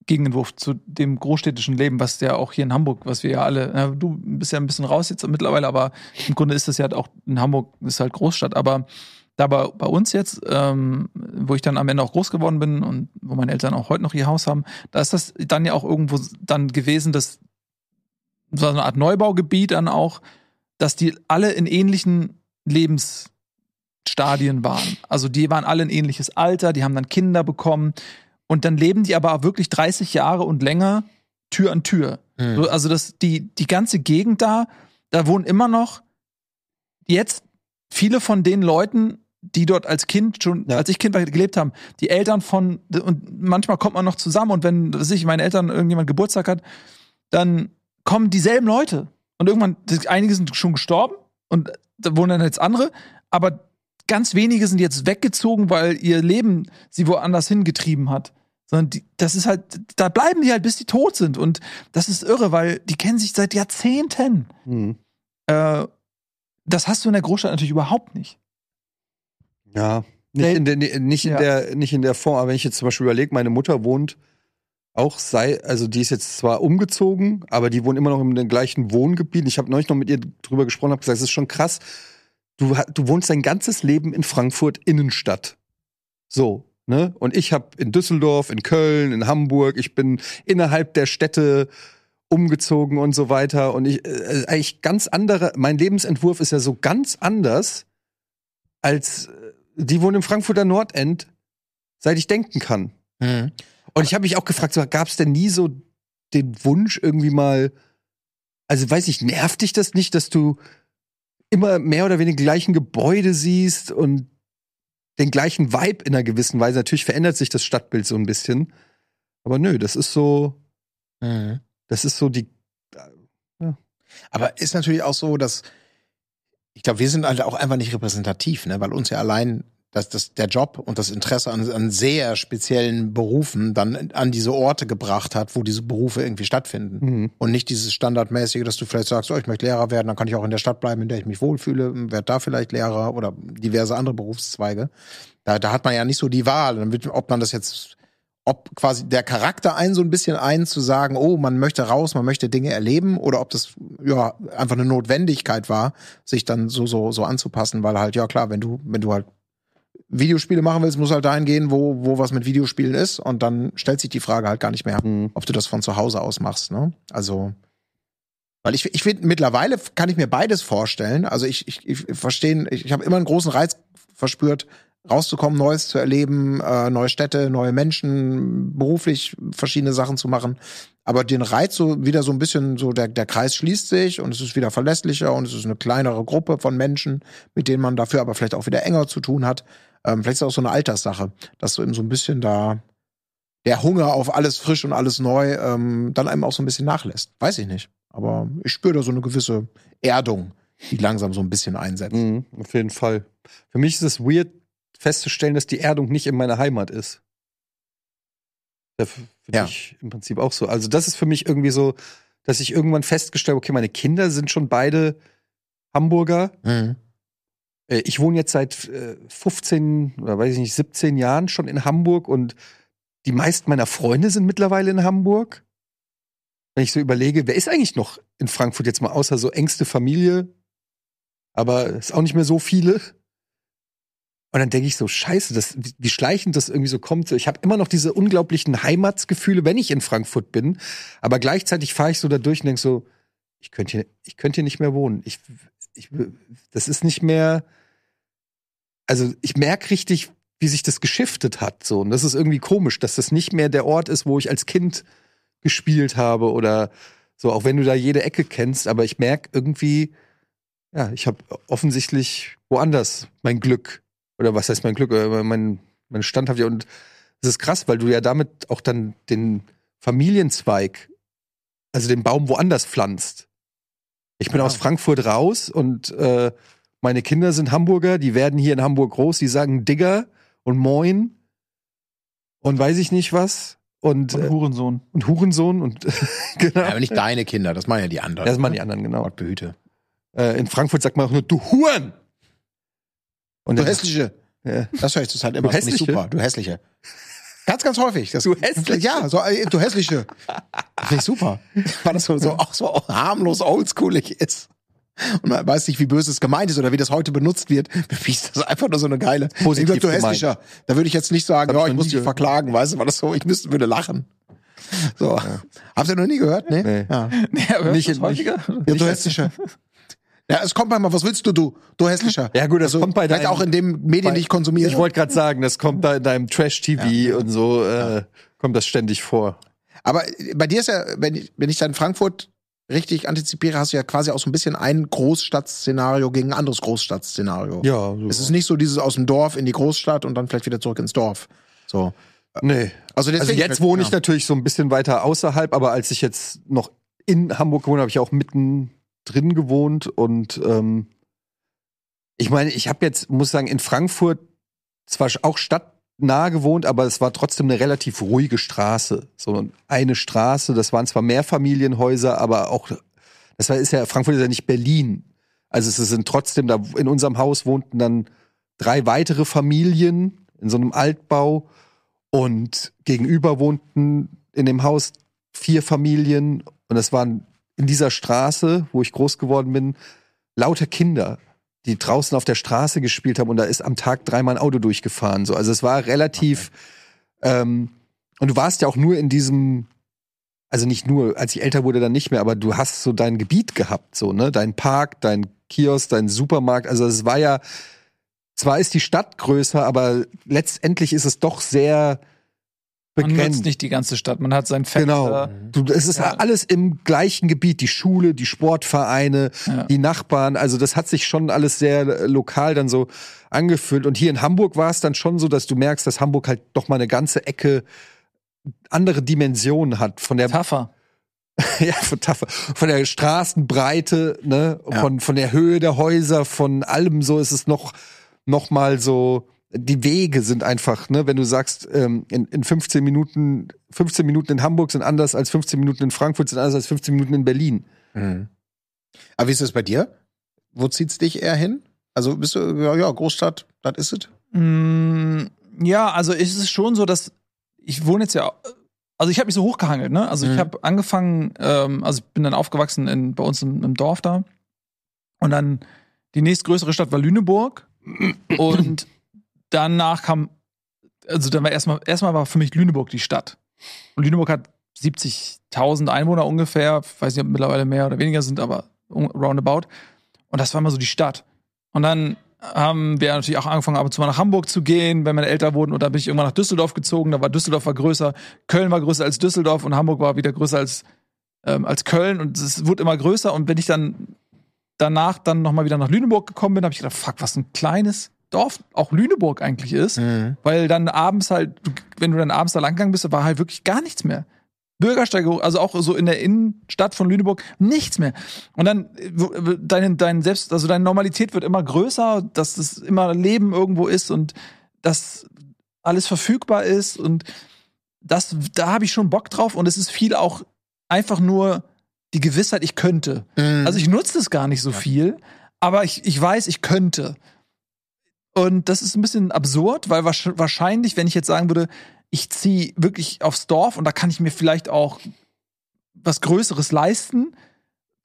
Gegenentwurf zu dem großstädtischen Leben, was ja auch hier in Hamburg, was wir ja alle, na, du bist ja ein bisschen raus jetzt mittlerweile, aber im Grunde ist das ja halt auch in Hamburg ist halt Großstadt, aber da bei, bei uns jetzt, ähm, wo ich dann am Ende auch groß geworden bin und wo meine Eltern auch heute noch ihr Haus haben, da ist das dann ja auch irgendwo dann gewesen, dass so eine Art Neubaugebiet dann auch, dass die alle in ähnlichen Lebensstadien waren. Also die waren alle ein ähnliches Alter, die haben dann Kinder bekommen und dann leben die aber auch wirklich 30 Jahre und länger Tür an Tür. Mhm. So, Also das, die, die ganze Gegend da, da wohnen immer noch jetzt viele von den Leuten, die dort als Kind schon, Ja. als ich Kind war, gelebt haben, die Eltern von, und manchmal kommt man noch zusammen und wenn, was weiß ich, meine Eltern irgendjemand Geburtstag hat, dann kommen dieselben Leute. Und irgendwann, einige sind schon gestorben und da wohnen dann jetzt andere, aber ganz wenige sind jetzt weggezogen, weil ihr Leben sie woanders hingetrieben hat. Sondern die, das ist halt, da bleiben die halt, bis die tot sind. Und das ist irre, weil die kennen sich seit Jahrzehnten. Hm. Äh, das hast du in der Großstadt natürlich überhaupt nicht. Ja, nicht in der, nicht in Ja. der, nicht in der Form. Aber wenn ich jetzt zum Beispiel überlege, meine Mutter wohnt auch sei, also die ist jetzt zwar umgezogen, aber die wohnt immer noch in dem gleichen Wohngebiet. Ich habe neulich noch mit ihr drüber gesprochen, habe gesagt, es ist schon krass. Du, du wohnst dein ganzes Leben in Frankfurt Innenstadt. So, ne? Und ich habe in Düsseldorf, in Köln, in Hamburg, ich bin innerhalb der Städte umgezogen und so weiter. Und ich, äh, eigentlich ganz andere, mein Lebensentwurf ist ja so ganz anders als äh, die wohnen im Frankfurter Nordend, seit ich denken kann. Mhm. Und ich habe mich auch gefragt, so, gab es denn nie so den Wunsch irgendwie mal, also weiß ich, nervt dich das nicht, dass du immer mehr oder weniger die gleichen Gebäude siehst und den gleichen Vibe in einer gewissen Weise? Natürlich verändert sich das Stadtbild so ein bisschen. Aber nö, das ist so, Mhm. das ist so die, Aber ist natürlich auch so, dass ich glaube, wir sind halt auch einfach nicht repräsentativ, ne? weil uns ja allein dass das, der Job und das Interesse an, an sehr speziellen Berufen dann an diese Orte gebracht hat, wo diese Berufe irgendwie stattfinden. Mhm. Und nicht dieses Standardmäßige, dass du vielleicht sagst, oh, ich möchte Lehrer werden, dann kann ich auch in der Stadt bleiben, in der ich mich wohlfühle, werde da vielleicht Lehrer oder diverse andere Berufszweige. Da, da hat man ja nicht so die Wahl. Dann wird, ob man das jetzt, ob quasi der Charakter einen so ein bisschen ein, zu sagen, oh, man möchte raus, man möchte Dinge erleben, oder ob das ja einfach eine Notwendigkeit war, sich dann so, so, so anzupassen, weil halt, ja klar, wenn du, wenn du halt Videospiele machen willst, muss halt dahin gehen, wo, wo was mit Videospielen ist. Und dann stellt sich die Frage halt gar nicht mehr, Mhm. ob du das von zu Hause aus machst. Ne? Also, weil ich, ich finde, mittlerweile kann ich mir beides vorstellen. Also ich, ich, ich verstehe, ich, ich habe immer einen großen Reiz verspürt, rauszukommen, Neues zu erleben, äh, neue Städte, neue Menschen, beruflich verschiedene Sachen zu machen. Aber den Reiz so wieder so ein bisschen so, der, der Kreis schließt sich und es ist wieder verlässlicher und es ist eine kleinere Gruppe von Menschen, mit denen man dafür aber vielleicht auch wieder enger zu tun hat. Ähm, vielleicht ist es auch so eine Alterssache, dass so eben so ein bisschen da der Hunger auf alles frisch und alles neu ähm, dann einem auch so ein bisschen nachlässt. Weiß ich nicht. Aber ich spüre da so eine gewisse Erdung, die langsam so ein bisschen einsetzt. Mhm, auf jeden Fall. Für mich ist es weird festzustellen, dass die Erdung nicht in meiner Heimat ist. Ja, für für Ja. dich im Prinzip auch so. Also das ist für mich irgendwie so, dass ich irgendwann festgestellt, okay, meine Kinder sind schon beide Hamburger. Mhm. Äh, Ich wohne jetzt seit äh, 15 oder weiß ich nicht, 17 Jahren schon in Hamburg und die meisten meiner Freunde sind mittlerweile in Hamburg. Wenn ich so überlege, wer ist eigentlich noch in Frankfurt jetzt mal außer so engste Familie? Aber es ist auch nicht mehr so viele. Und dann denke ich so, scheiße, das, wie, schleichend das irgendwie so kommt. Ich habe immer noch diese unglaublichen Heimatsgefühle, wenn ich in Frankfurt bin. Aber gleichzeitig fahre ich so da durch und denke so, ich könnte hier, ich hier nicht mehr wohnen. Ich, ich, das ist nicht mehr, also ich merke richtig, wie sich das geschiftet hat. So. Und das ist irgendwie komisch, dass das nicht mehr der Ort ist, wo ich als Kind gespielt habe oder so, auch wenn du da jede Ecke kennst, aber ich merke irgendwie, ja, ich habe offensichtlich woanders mein Glück. Oder was heißt mein Glück? Oder mein, meine Standhaft. Und es ist krass, weil du ja damit auch dann den Familienzweig, also den Baum woanders pflanzt. Ich bin Ja. aus Frankfurt raus und äh, meine Kinder sind Hamburger, die werden hier in Hamburg groß, die sagen Digger und Moin und weiß ich nicht was. Und, Und äh, Hurensohn. und Hurensohn und genau. Ja, aber nicht deine Kinder, das meinen ja die anderen. Das machen die anderen, genau. Gott behüte. Äh, in Frankfurt sagt man auch nur, du Huren! Und Du hässliche. Ja. Das höre ich zurzeit immer. Du Hässliche? super. Du hässliche. Ganz, ganz häufig. Das, Du Hässliche? Ja, so, äh, du hässliche. Finde ich super. Weil das so, so, auch so harmlos oldschoolig ist. Und man weiß nicht, wie böse es gemeint ist oder wie das heute benutzt wird. Mich ist das einfach nur so eine geile. Positiv Ich sag, du hässlicher. Da würde ich jetzt nicht sagen, ja, ich muss dich verklagen, weißt du, weil das so, ich müsste, würde lachen. So. Habt ihr noch nie gehört? Nee? Nee. Ja. Nee, aber Nicht- nicht? Ja, du hässlicher. Ja, es kommt manchmal, was willst du, du? Du hässlicher. Ja, gut, das kommt bei deinem- auch in dem Medien, bei- die ich konsumiere. Ich wollte gerade sagen, das kommt da in deinem Trash-TV und so, äh, kommt das ständig vor. Aber bei dir ist ja, wenn ich, wenn ich dann Frankfurt richtig antizipiere, hast du ja quasi auch so ein bisschen ein Großstadtszenario gegen ein anderes Großstadtszenario. Ja, so. Es ist nicht so dieses aus dem Dorf in die Großstadt und dann vielleicht wieder zurück ins Dorf. So. nee. Also, Also jetzt wohne ich ja. natürlich so ein bisschen weiter außerhalb, aber als ich jetzt noch in Hamburg gewohnt habe, habe ich auch mitten drin gewohnt und ähm, ich meine, ich habe jetzt, muss sagen, in Frankfurt zwar auch stadtnah gewohnt, aber es war trotzdem eine relativ ruhige Straße. So eine Straße, das waren zwar Mehrfamilienhäuser, aber auch, das war, ist ja, Frankfurt ist ja nicht Berlin. Also es sind trotzdem, da in unserem Haus wohnten dann drei weitere Familien in so einem Altbau und gegenüber wohnten in dem Haus vier Familien und es waren in dieser Straße, wo ich groß geworden bin, lauter Kinder, die draußen auf der Straße gespielt haben und da ist am Tag dreimal ein Auto durchgefahren. So, also es war relativ ähm, und du warst ja auch nur in diesem, also nicht nur, als ich älter wurde, dann nicht mehr, aber du hast so dein Gebiet gehabt, so ne, dein Park, dein Kiosk, dein Supermarkt. Also es war ja, zwar ist die Stadt größer, aber letztendlich ist es doch sehr Man begrenzt. nutzt nicht die ganze Stadt, man hat sein Fenster. Genau. Du, es ist Ja. alles im gleichen Gebiet. Die Schule, die Sportvereine, Ja. die Nachbarn. Also das hat sich schon alles sehr äh, lokal dann so angefühlt. Und hier in Hamburg war es dann schon so, dass du merkst, dass Hamburg halt doch mal eine ganze Ecke andere Dimensionen hat. Von der, Tougher. ja, von, Tafel- von der Straßenbreite, ne, Ja. von, von der Höhe der Häuser, von allem so ist es noch, noch mal so die Wege sind einfach, ne, wenn du sagst, ähm, in, in 15 Minuten, 15 Minuten in Hamburg sind anders als 15 Minuten in Frankfurt, sind anders als 15 Minuten in Berlin. Mhm. Aber wie ist es bei dir? Wo zieht's dich eher hin? Also bist du, ja, ja Großstadt, das ist es? Mm, ja, also ist es schon so, dass ich wohne jetzt ja, also ich habe mich so hochgehangelt, ne? Also Mhm. ich habe angefangen, ähm, also ich bin dann aufgewachsen in, bei uns im, im Dorf da und dann die nächstgrößere Stadt war Lüneburg und danach kam, also dann war erstmal erstmal war für mich Lüneburg die Stadt und Lüneburg hat 70.000 Einwohner ungefähr, weiß nicht, ob mittlerweile mehr oder weniger sind, aber un- roundabout und das war immer so die Stadt und dann haben wir natürlich auch angefangen, ab und zu mal nach Hamburg zu gehen, wenn meine älter wurden. Und dann bin ich irgendwann nach Düsseldorf gezogen. Da war Düsseldorf war größer, Köln war größer als Düsseldorf und Hamburg war wieder größer als, ähm, als Köln. Und es wurde immer größer. Und wenn ich dann danach dann nochmal wieder nach Lüneburg gekommen bin, habe ich gedacht, fuck, was ein kleines Dorf auch Lüneburg eigentlich ist. Mhm. Weil dann abends halt, wenn du dann abends da lang gegangen bist, war halt wirklich gar nichts mehr. Bürgersteige, also auch so in der Innenstadt von Lüneburg, nichts mehr. Und dann äh, deine, dein Selbst, also deine Normalität wird immer größer, dass es immer Leben irgendwo ist und dass alles verfügbar ist und das, da habe ich schon Bock drauf und es ist viel auch einfach nur die Gewissheit, ich könnte. Mhm. Also ich nutze es gar nicht so viel, aber ich, ich weiß, ich könnte. Und das ist ein bisschen absurd, weil wahrsch- wahrscheinlich, wenn ich jetzt sagen würde, ich ziehe wirklich aufs Dorf und da kann ich mir vielleicht auch was Größeres leisten.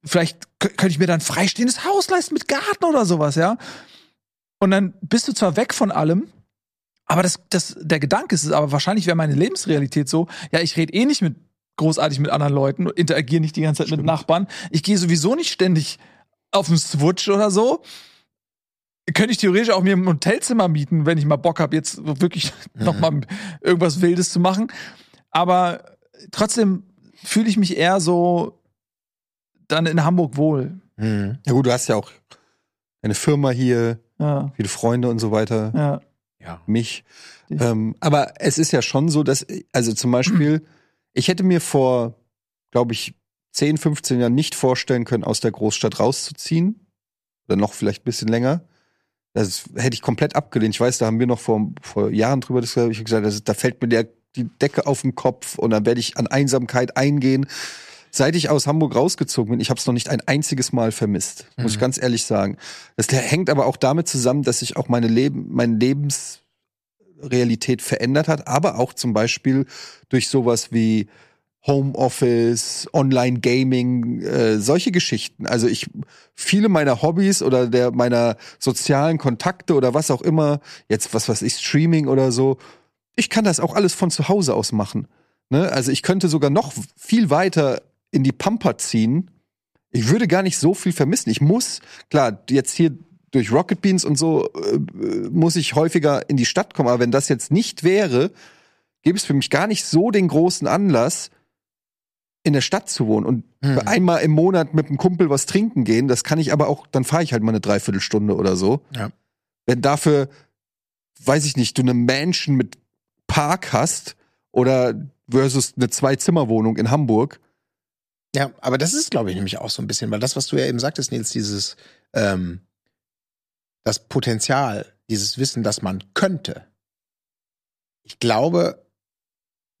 Vielleicht kö- könnte ich mir dann ein freistehendes Haus leisten mit Garten oder sowas, ja. Und dann bist du zwar weg von allem, aber das, das, der Gedanke ist es, aber wahrscheinlich wäre meine Lebensrealität so, ja, ich rede eh nicht mit großartig mit anderen Leuten, interagiere nicht die ganze Zeit mit Nachbarn. Ich gehe sowieso nicht ständig auf den Switch oder so. Könnte ich theoretisch auch mir ein Hotelzimmer mieten, wenn ich mal Bock habe, jetzt wirklich noch mal irgendwas Wildes zu machen. Aber trotzdem fühle ich mich eher so dann in Hamburg wohl. Mhm. Ja gut, du hast ja auch eine Firma hier, Ja, viele Freunde und so weiter, ja. Ja. mich. Ähm, aber es ist ja schon so, dass, also zum Beispiel, ich hätte mir vor, glaube ich, 10, 15 Jahren nicht vorstellen können, aus der Großstadt rauszuziehen. Oder noch vielleicht ein bisschen länger. Das hätte ich komplett abgelehnt. Ich weiß, da haben wir noch vor, vor Jahren drüber diskutiert. Ich habe gesagt, das, da fällt mir der, die Decke auf den Kopf und dann werde ich an Einsamkeit eingehen. Seit ich aus Hamburg rausgezogen bin, ich habe es noch nicht ein einziges Mal vermisst, muss ich Mhm. ganz ehrlich sagen. Das hängt aber auch damit zusammen, dass sich auch meine Leben, mein Lebensrealität verändert hat, aber auch zum Beispiel durch sowas wie Homeoffice, Online-Gaming, äh, solche Geschichten. Also ich, viele meiner Hobbys oder der meiner sozialen Kontakte oder was auch immer, jetzt was weiß ich, Streaming oder so, ich kann das auch alles von zu Hause aus machen. Ne? Also ich könnte sogar noch viel weiter in die Pampa ziehen. Ich würde gar nicht so viel vermissen. Ich muss, klar, jetzt hier durch Rocket Beans und so äh, muss ich häufiger in die Stadt kommen. Aber wenn das jetzt nicht wäre, gäbe es für mich gar nicht so den großen Anlass, in der Stadt zu wohnen und Mhm. einmal im Monat mit einem Kumpel was trinken gehen. Das kann ich aber auch, dann fahre ich halt mal eine Dreiviertelstunde oder so. Ja. Wenn dafür, weiß ich nicht, du eine Mansion mit Park hast oder versus eine Zwei-Zimmer-Wohnung in Hamburg. Ja, aber das ist, glaube ich, nämlich auch so ein bisschen, weil das, was du ja eben sagtest, Nils, dieses, ähm, das Potenzial, dieses Wissen, dass man könnte. Ich glaube,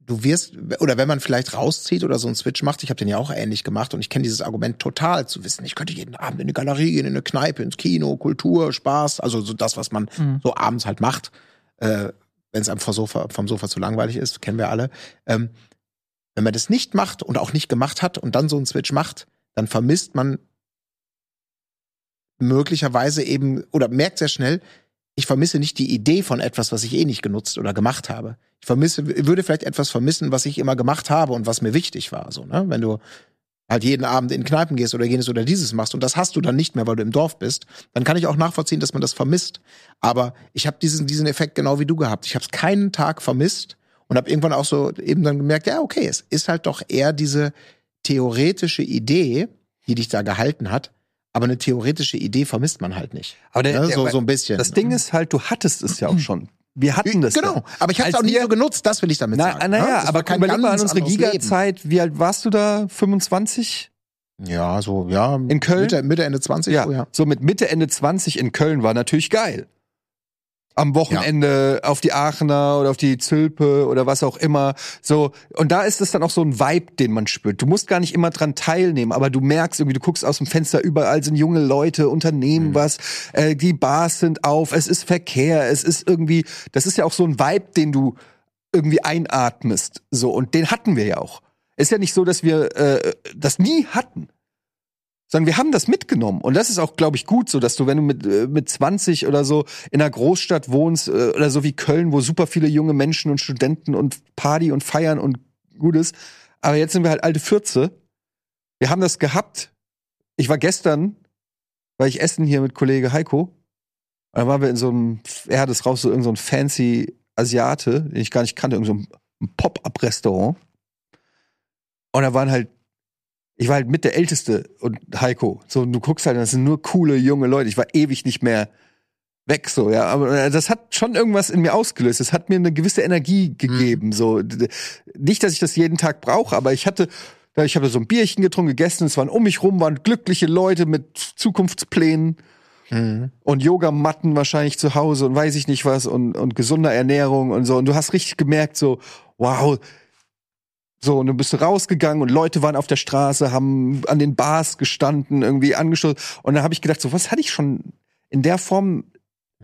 du wirst, oder wenn man vielleicht rauszieht oder so einen Switch macht, ich habe den ja auch ähnlich gemacht und ich kenne dieses Argument total zu wissen. Ich könnte jeden Abend in eine Galerie gehen, in eine Kneipe, ins Kino, Kultur, Spaß, also so das, was man Mhm. so abends halt macht, äh, wenn es einem vom Sofa, vom Sofa zu langweilig ist, kennen wir alle. Ähm, wenn man das nicht macht und auch nicht gemacht hat und dann so einen Switch macht, dann vermisst man möglicherweise eben oder merkt sehr schnell, ich vermisse nicht die Idee von etwas, was ich eh nicht genutzt oder gemacht habe. Ich vermisse, würde vielleicht etwas vermissen, was ich immer gemacht habe und was mir wichtig war. So, ne? Wenn du halt jeden Abend in Kneipen gehst oder jenes oder dieses machst und das hast du dann nicht mehr, weil du im Dorf bist, dann kann ich auch nachvollziehen, dass man das vermisst. Aber ich habe diesen, diesen Effekt genau wie du gehabt. Ich habe es keinen Tag vermisst und habe irgendwann auch so eben dann gemerkt, ja, okay, es ist halt doch eher diese theoretische Idee, die dich da gehalten hat, aber eine theoretische Idee vermisst man halt nicht. Aber der, Ne? der, So, so ein bisschen. das Ding ist halt, du hattest es ja auch schon. Wir hatten das. Genau, Ja. aber ich habe es auch nie so genutzt, das will ich damit Na, sagen. naja, ne? Das aber kein überleg mal an unsere. Giga-Zeit. Wie alt warst du da? 25? Ja, so, ja. In Köln? Mitte, Mitte Ende 20, Ja. so, ja. So mit Mitte, Ende 20 in Köln war natürlich geil. Am Wochenende auf die Aachener oder auf die Zülpe oder was auch immer. So und da ist es dann auch so ein Vibe, den man spürt. Du musst gar nicht immer dran teilnehmen, aber du merkst irgendwie, du guckst aus dem Fenster, überall sind junge Leute, unternehmen Mhm. was, äh, die Bars sind auf, es ist Verkehr, es ist irgendwie, das ist ja auch so ein Vibe, den du irgendwie einatmest. So und den hatten wir ja auch. Ist ja nicht so, dass wir äh, das nie hatten sondern wir haben das mitgenommen. Und das ist auch, glaube ich, gut so, dass du, wenn du mit, äh, mit 20 oder so in einer Großstadt wohnst, äh, oder so wie Köln, wo super viele junge Menschen und Studenten und Party und Feiern und Gutes, aber jetzt sind wir halt alte Fürze. Wir haben das gehabt. Ich war gestern, weil ich essen hier mit Kollege Heiko, und dann waren wir in so einem, er hat es raus, so irgendein so fancy Asiate, den ich gar nicht kannte, irgendein so ein Pop-Up-Restaurant. Und da waren halt ich war halt mit der Älteste und Heiko. So, und du guckst halt, das sind nur coole junge Leute. Ich war ewig nicht mehr weg, so, ja. Aber äh, das hat schon irgendwas in mir ausgelöst. Es hat mir eine gewisse Energie gegeben, so. D- d- Nicht, dass ich das jeden Tag brauche, aber ich hatte, ich habe so ein Bierchen getrunken, gegessen. Es waren um mich rum, waren glückliche Leute mit Zukunftsplänen Mhm. und Yogamatten wahrscheinlich zu Hause und weiß ich nicht was und, und gesunder Ernährung und so. Und du hast richtig gemerkt, so, wow. So, und du bist rausgegangen und Leute waren auf der Straße, haben an den Bars gestanden, irgendwie angestoßen. Und dann habe ich gedacht, so, was hatte ich schon in der Form,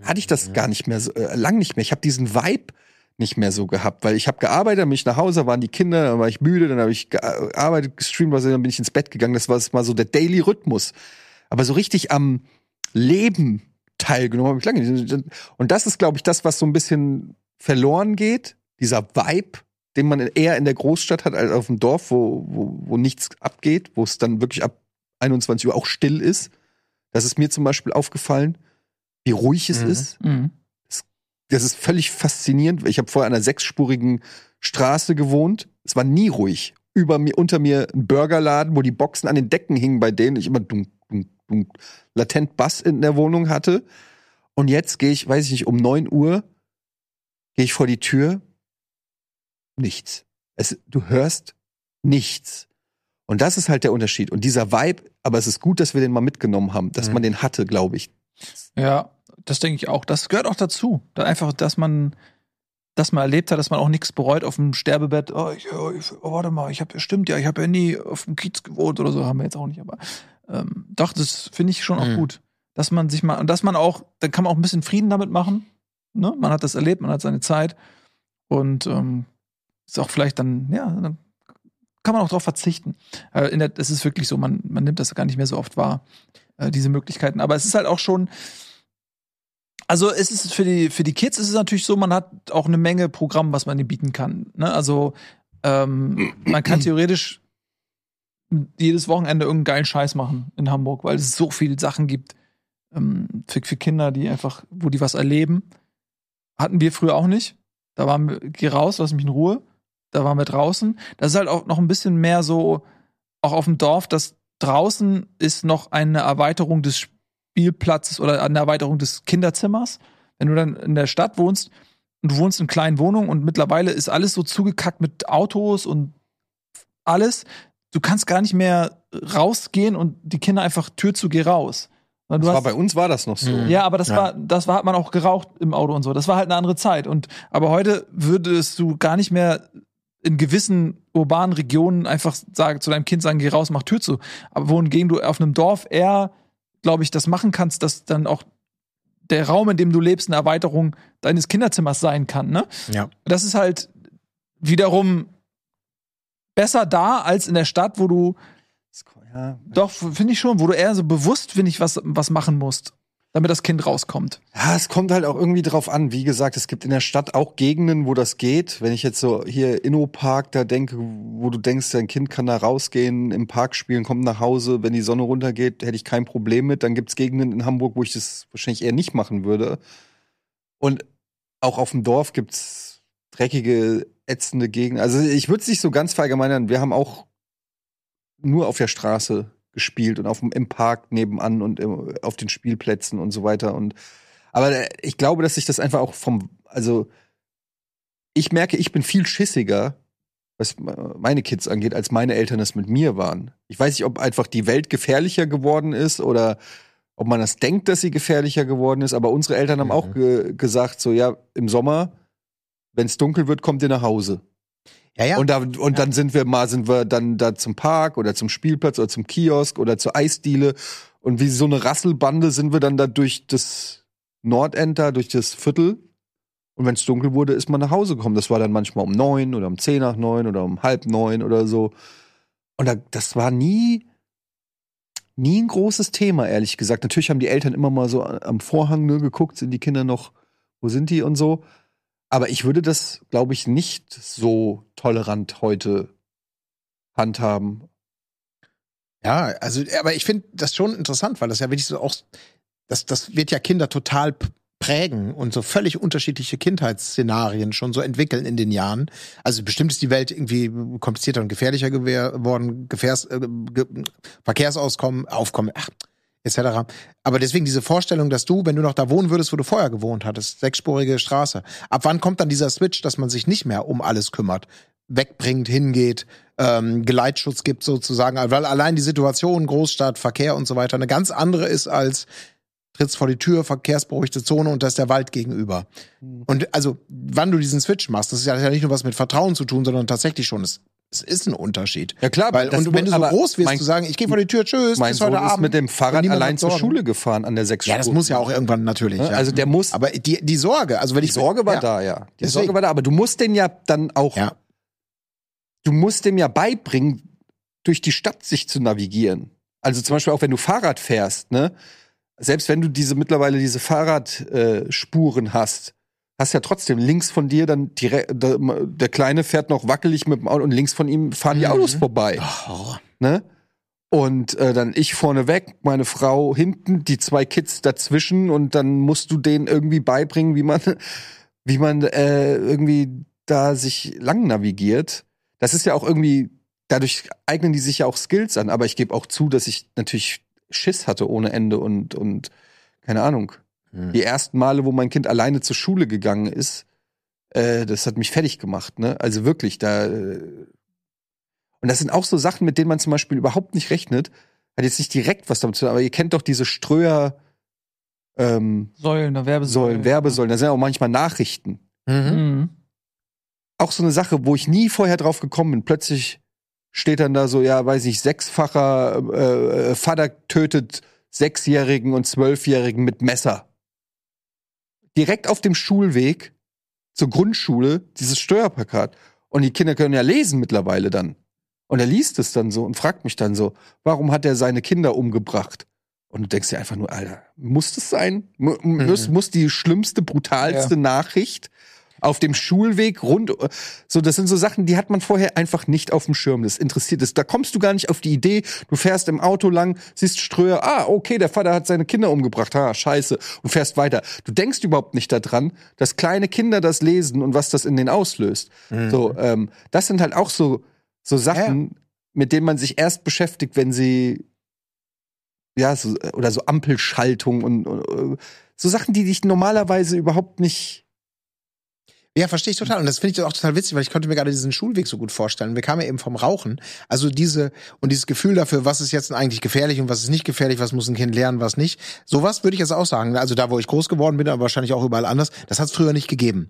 hatte ich das gar nicht mehr, so, äh, lang nicht mehr. Ich habe diesen Vibe nicht mehr so gehabt, weil ich habe gearbeitet, dann bin ich nach Hause, waren die Kinder, dann war ich müde, dann habe ich gearbeitet, gestreamt, was, dann bin ich ins Bett gegangen. Das war mal so der Daily Rhythmus. Aber so richtig am Leben teilgenommen habe ich lange nicht. Und das ist, glaube ich, das, was so ein bisschen verloren geht, dieser Vibe, den man eher in der Großstadt hat als auf dem Dorf, wo, wo, wo nichts abgeht, wo es dann wirklich ab 21 Uhr auch still ist. Das ist mir zum Beispiel aufgefallen, wie ruhig es Mhm. ist. Mhm. Das ist völlig faszinierend. Ich habe vorher an einer sechsspurigen Straße gewohnt. Es war nie ruhig. Über mir, unter mir ein Burgerladen, wo die Boxen an den Decken hingen, bei denen ich immer dunk, dunk, dunk, latent Bass in der Wohnung hatte. Und jetzt gehe ich, weiß ich nicht, um 9 Uhr gehe ich vor die Tür. Nichts. Es, du hörst nichts. Und das ist halt der Unterschied. Und dieser Vibe, aber es ist gut, dass wir den mal mitgenommen haben, dass Mhm. man den hatte, glaube ich. Ja, das denke ich auch. Das gehört auch dazu. Da einfach, dass man das mal erlebt hat, dass man auch nichts bereut auf dem Sterbebett. Oh, ich, oh, ich, oh warte mal, ich habe stimmt ja, ich habe ja nie auf dem Kiez gewohnt oder so, haben wir jetzt auch nicht. Aber ähm, doch, das finde ich schon auch Mhm. gut, dass man sich mal und dass man auch, dann kann man auch ein bisschen Frieden damit machen. Ne? Man hat das erlebt, man hat seine Zeit und ähm, ist auch vielleicht dann, ja, dann kann man auch darauf verzichten. Äh, es ist wirklich so, man, man nimmt das gar nicht mehr so oft wahr, äh, diese Möglichkeiten. Aber es ist halt auch schon, also es ist für die, für die Kids ist es natürlich so, man hat auch eine Menge Programm, was man ihnen bieten kann. Ne? Also ähm, man kann theoretisch jedes Wochenende irgendeinen geilen Scheiß machen in Hamburg, weil es so viele Sachen gibt ähm, für, für Kinder, die einfach, wo die was erleben. Hatten wir früher auch nicht. Da waren wir, geh raus, lass mich in Ruhe. Da waren wir draußen. Das ist halt auch noch ein bisschen mehr so, auch auf dem Dorf, dass draußen ist noch eine Erweiterung des Spielplatzes oder eine Erweiterung des Kinderzimmers. Wenn du dann in der Stadt wohnst und du wohnst in kleinen Wohnungen und mittlerweile ist alles so zugekackt mit Autos und alles, du kannst gar nicht mehr rausgehen und die Kinder einfach Tür zu, geh raus. Du Das war hast- bei uns war das noch so. Ja, aber das Ja. war, das war, hat man auch geraucht im Auto und so. Das war halt eine andere Zeit. Und, aber heute würdest du gar nicht mehr in gewissen urbanen Regionen einfach sagen, zu deinem Kind sagen, geh raus, mach Tür zu. Aber wohingegen du auf einem Dorf eher, glaube ich, das machen kannst, dass dann auch der Raum, in dem du lebst, eine Erweiterung deines Kinderzimmers sein kann, ne? Ja. Das ist halt wiederum besser da als in der Stadt, wo du Ja, doch, finde ich schon, wo du eher so bewusst, finde ich, was, was machen musst, damit das Kind rauskommt. Ja, es kommt halt auch irgendwie drauf an. Wie gesagt, es gibt in der Stadt auch Gegenden, wo das geht. Wenn ich jetzt so hier Inno-Park da denke, wo du denkst, dein Kind kann da rausgehen, im Park spielen, kommt nach Hause, wenn die Sonne runtergeht, hätte ich kein Problem mit. Dann gibt's Gegenden in Hamburg, wo ich das wahrscheinlich eher nicht machen würde. Und auch auf dem Dorf gibt's dreckige, ätzende Gegenden. Also ich würde es nicht so ganz verallgemeinern. Wir haben auch nur auf der Straße gespielt und auf dem, im Park nebenan und im, auf den Spielplätzen und so weiter. Und aber äh, ich glaube, dass sich das einfach auch vom, also ich merke, ich bin viel schissiger, was meine Kids angeht, als meine Eltern es mit mir waren. Ich weiß nicht, ob einfach die Welt gefährlicher geworden ist oder ob man das denkt, dass sie gefährlicher geworden ist, aber unsere Eltern haben Mhm. auch ge gesagt, so ja, im Sommer, wenn es dunkel wird, kommt ihr nach Hause. Ja, ja. Und, da, und dann sind wir mal, sind wir dann da zum Park oder zum Spielplatz oder zum Kiosk oder zur Eisdiele. Und wie so eine Rasselbande sind wir dann da durch das Nordend da, durch das Viertel. Und wenn es dunkel wurde, ist man nach Hause gekommen. Das war dann manchmal um neun oder um zehn nach neun oder um halb neun oder so. Und da, das war nie, nie ein großes Thema, ehrlich gesagt. Natürlich haben die Eltern immer mal so am Vorhang ne, geguckt, sind die Kinder noch, wo sind die und so. Aber ich würde das, glaube ich, nicht so tolerant heute handhaben. Ja, also, aber ich finde das schon interessant, weil das ja wirklich so auch, das, das wird ja Kinder total prägen und so völlig unterschiedliche Kindheitsszenarien schon so entwickeln in den Jahren. Also bestimmt ist die Welt irgendwie komplizierter und gefährlicher geworden, Gefährs, äh, ge Verkehrsauskommen, Aufkommen, ach, etc. Aber deswegen diese Vorstellung, dass du, wenn du noch da wohnen würdest, wo du vorher gewohnt hattest, sechsspurige Straße, ab wann kommt dann dieser Switch, dass man sich nicht mehr um alles kümmert, wegbringt, hingeht, ähm, Geleitschutz gibt sozusagen, weil allein die Situation, Großstadt, Verkehr und so weiter eine ganz andere ist als trittst vor die Tür, verkehrsberuhigte Zone und da ist der Wald gegenüber. Und also, wann du diesen Switch machst, das ist das ja nicht nur was mit Vertrauen zu tun, sondern tatsächlich schon, es, es ist ein Unterschied. Ja klar, Weil, und wenn du so groß wirst, mein- zu sagen, ich gehe vor die Tür, tschüss, Mein bis heute Sohn ist Abend. mit dem Fahrrad allein zur. Schule gefahren an der sechs Ja, das muss ja auch irgendwann natürlich. Ne? Ja. Also der muss, aber die, die Sorge, also wenn die ich Sorge war ja. da, ja. Die Deswegen. Sorge war da, aber du musst den ja dann auch, Ja. du musst dem ja beibringen, durch die Stadt sich zu navigieren. Also zum Beispiel auch wenn du Fahrrad fährst, ne? Selbst wenn du diese mittlerweile diese Fahrradspuren äh, hast, hast ja trotzdem links von dir dann direkt, der, der Kleine fährt noch wackelig mit dem Auto und links von ihm fahren die Mhm. Autos vorbei. Oh, ne? Und äh, dann ich vorne weg, meine Frau hinten, die zwei Kids dazwischen und dann musst du denen irgendwie beibringen, wie man, wie man äh, irgendwie da sich lang navigiert. Das ist ja auch irgendwie, dadurch eignen die sich ja auch Skills an, aber ich gebe auch zu, dass ich natürlich Schiss hatte ohne Ende und, und keine Ahnung. Hm. Die ersten Male, wo mein Kind alleine zur Schule gegangen ist, äh, das hat mich fertig gemacht, ne? Also wirklich, da. Äh, und das sind auch so Sachen, mit denen man zum Beispiel überhaupt nicht rechnet. Hat jetzt nicht direkt was damit zu tun, aber ihr kennt doch diese Ströer ähm, Säulen, da Werbesäulen. Säulen, Werbesäulen, da sind ja auch manchmal Nachrichten. Mhm. Mhm. Auch so eine Sache, wo ich nie vorher drauf gekommen bin. Plötzlich steht dann da so, ja, weiß ich, sechsfacher äh, äh, Vater tötet Sechsjährigen und Zwölfjährigen mit Messer. Direkt auf dem Schulweg zur Grundschule dieses Steuerplakat. Und die Kinder können ja lesen mittlerweile dann. Und er liest es dann so und fragt mich dann so, warum hat er seine Kinder umgebracht? Und du denkst dir einfach nur, Alter, muss das sein? Mu muss, muss die schlimmste, brutalste Nachricht auf dem Schulweg rund, so, das sind so Sachen, die hat man vorher einfach nicht auf dem Schirm. Das interessiert es. Da kommst du gar nicht auf die Idee. Du fährst im Auto lang, siehst Ströer, ah, okay, der Vater hat seine Kinder umgebracht, ha, scheiße, und fährst weiter. Du denkst überhaupt nicht daran, dass kleine Kinder das lesen und was das in denen auslöst. So, ähm, das sind halt auch so, so Sachen, mit denen man sich erst beschäftigt, wenn sie ja, so, oder so Ampelschaltung und, und äh, so Sachen, die dich normalerweise überhaupt nicht. Ja, verstehe ich total. Und das finde ich auch total witzig, weil ich konnte mir gerade diesen Schulweg so gut vorstellen. Wir kamen ja eben vom Rauchen. Also diese, und dieses Gefühl dafür, was ist jetzt eigentlich gefährlich und was ist nicht gefährlich, was muss ein Kind lernen, was nicht. Sowas würde ich jetzt auch sagen. Also da, wo ich groß geworden bin, aber wahrscheinlich auch überall anders, das hat es früher nicht gegeben.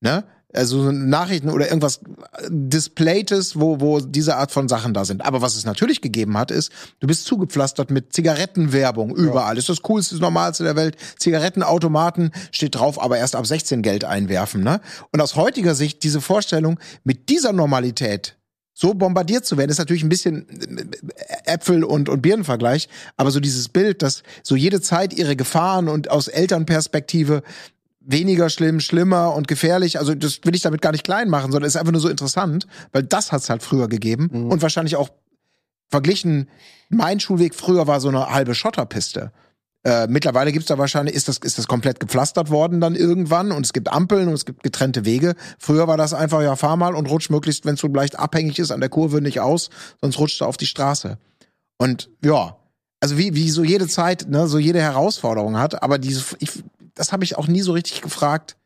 Ne? Also so Nachrichten oder irgendwas Displaytes, wo, wo diese Art von Sachen da sind. Aber was es natürlich gegeben hat, ist, du bist zugepflastert mit Zigarettenwerbung überall. Ist das coolste, das Normalste der Welt. Zigarettenautomaten steht drauf, aber erst ab 16 Geld einwerfen. Ne? Und aus heutiger Sicht diese Vorstellung, mit dieser Normalität so bombardiert zu werden, ist natürlich ein bisschen äh, Äpfel- und, und Birnenvergleich, aber so dieses Bild, dass so jede Zeit ihre Gefahren und aus Elternperspektive weniger schlimm, schlimmer und gefährlich. Also das will ich damit gar nicht klein machen, sondern ist einfach nur so interessant, weil das hat's halt früher gegeben Mhm. und wahrscheinlich auch verglichen. Mein Schulweg früher war so eine halbe Schotterpiste. Äh, mittlerweile gibt's da wahrscheinlich, ist das, ist das komplett gepflastert worden dann irgendwann und es gibt Ampeln und es gibt getrennte Wege. Früher war das einfach, ja, fahr mal und rutsch möglichst, wenn es so leicht abhängig ist, an der Kurve nicht aus, sonst rutscht du auf die Straße. Und ja, also wie, wie so jede Zeit, ne, so jede Herausforderung hat, aber diese, ich, das habe ich auch nie so richtig gefragt.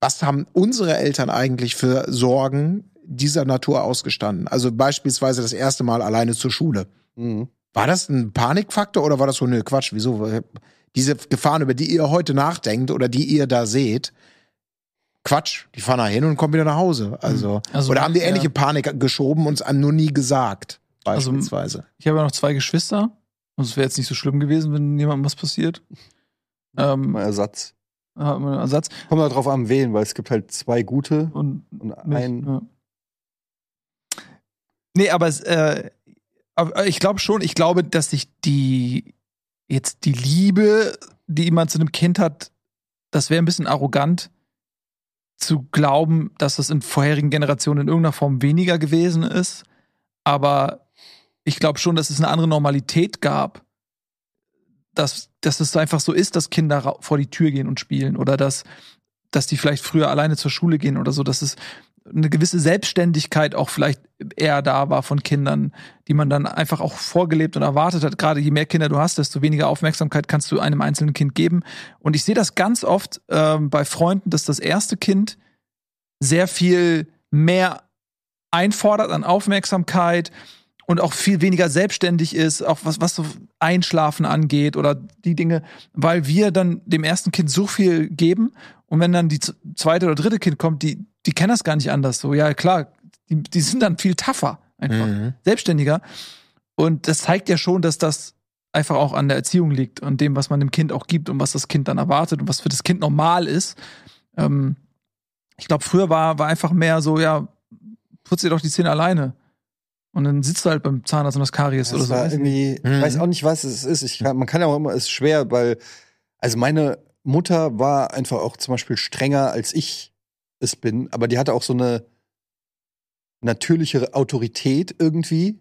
Was haben unsere Eltern eigentlich für Sorgen dieser Natur ausgestanden? Also beispielsweise das erste Mal alleine zur Schule. Mhm. War das ein Panikfaktor oder war das so, nö, Quatsch, wieso? Diese Gefahren, über die ihr heute nachdenkt oder die ihr da seht, Quatsch, die fahren da hin und kommen wieder nach Hause. Also, Also, oder haben die ja. ähnliche Panik geschoben und es einem nur nie gesagt, Also, beispielsweise. Ich habe ja noch zwei Geschwister. Und es wäre jetzt nicht so schlimm gewesen, wenn jemandem was passiert. Ähm, Ersatz. einen Ersatz. Kommt mal drauf an, wen, weil es gibt halt zwei gute Und und mich, ein. ja. Nee, aber, es, äh, aber ich glaube schon, ich glaube, dass sich die jetzt die Liebe, die man zu einem Kind hat, das wäre ein bisschen arrogant zu glauben, dass das in vorherigen Generationen in irgendeiner Form weniger gewesen ist. Aber ich glaube schon, dass es eine andere Normalität gab. Dass, dass es einfach so ist, dass Kinder vor die Tür gehen und spielen oder dass, dass die vielleicht früher alleine zur Schule gehen oder so, dass es eine gewisse Selbstständigkeit auch vielleicht eher da war von Kindern, die man dann einfach auch vorgelebt und erwartet hat. Gerade je mehr Kinder du hast, desto weniger Aufmerksamkeit kannst du einem einzelnen Kind geben. Und ich sehe das ganz oft ähm, bei Freunden, dass das erste Kind sehr viel mehr einfordert an Aufmerksamkeit und auch viel weniger selbstständig ist, auch was, was so Einschlafen angeht oder die Dinge, weil wir dann dem ersten Kind so viel geben und wenn dann die zweite oder dritte Kind kommt, die, die kennen das gar nicht anders. So, ja, klar, die, die sind dann viel tougher, einfach Mhm. selbstständiger. Und das zeigt ja schon, dass das einfach auch an der Erziehung liegt und dem, was man dem Kind auch gibt und was das Kind dann erwartet und was für das Kind normal ist. Ähm, ich glaube, früher war, war einfach mehr so, ja, putz dir doch die Zähne alleine. Und dann sitzt du halt beim Zahnarzt und das Karies Das oder so. war Weiß ich irgendwie, Mhm. ich weiß auch nicht, was es ist. Ich kann, man kann ja auch immer, es ist schwer, weil, also meine Mutter war einfach auch zum Beispiel strenger, als ich es bin, aber die hatte auch so eine natürliche Autorität irgendwie.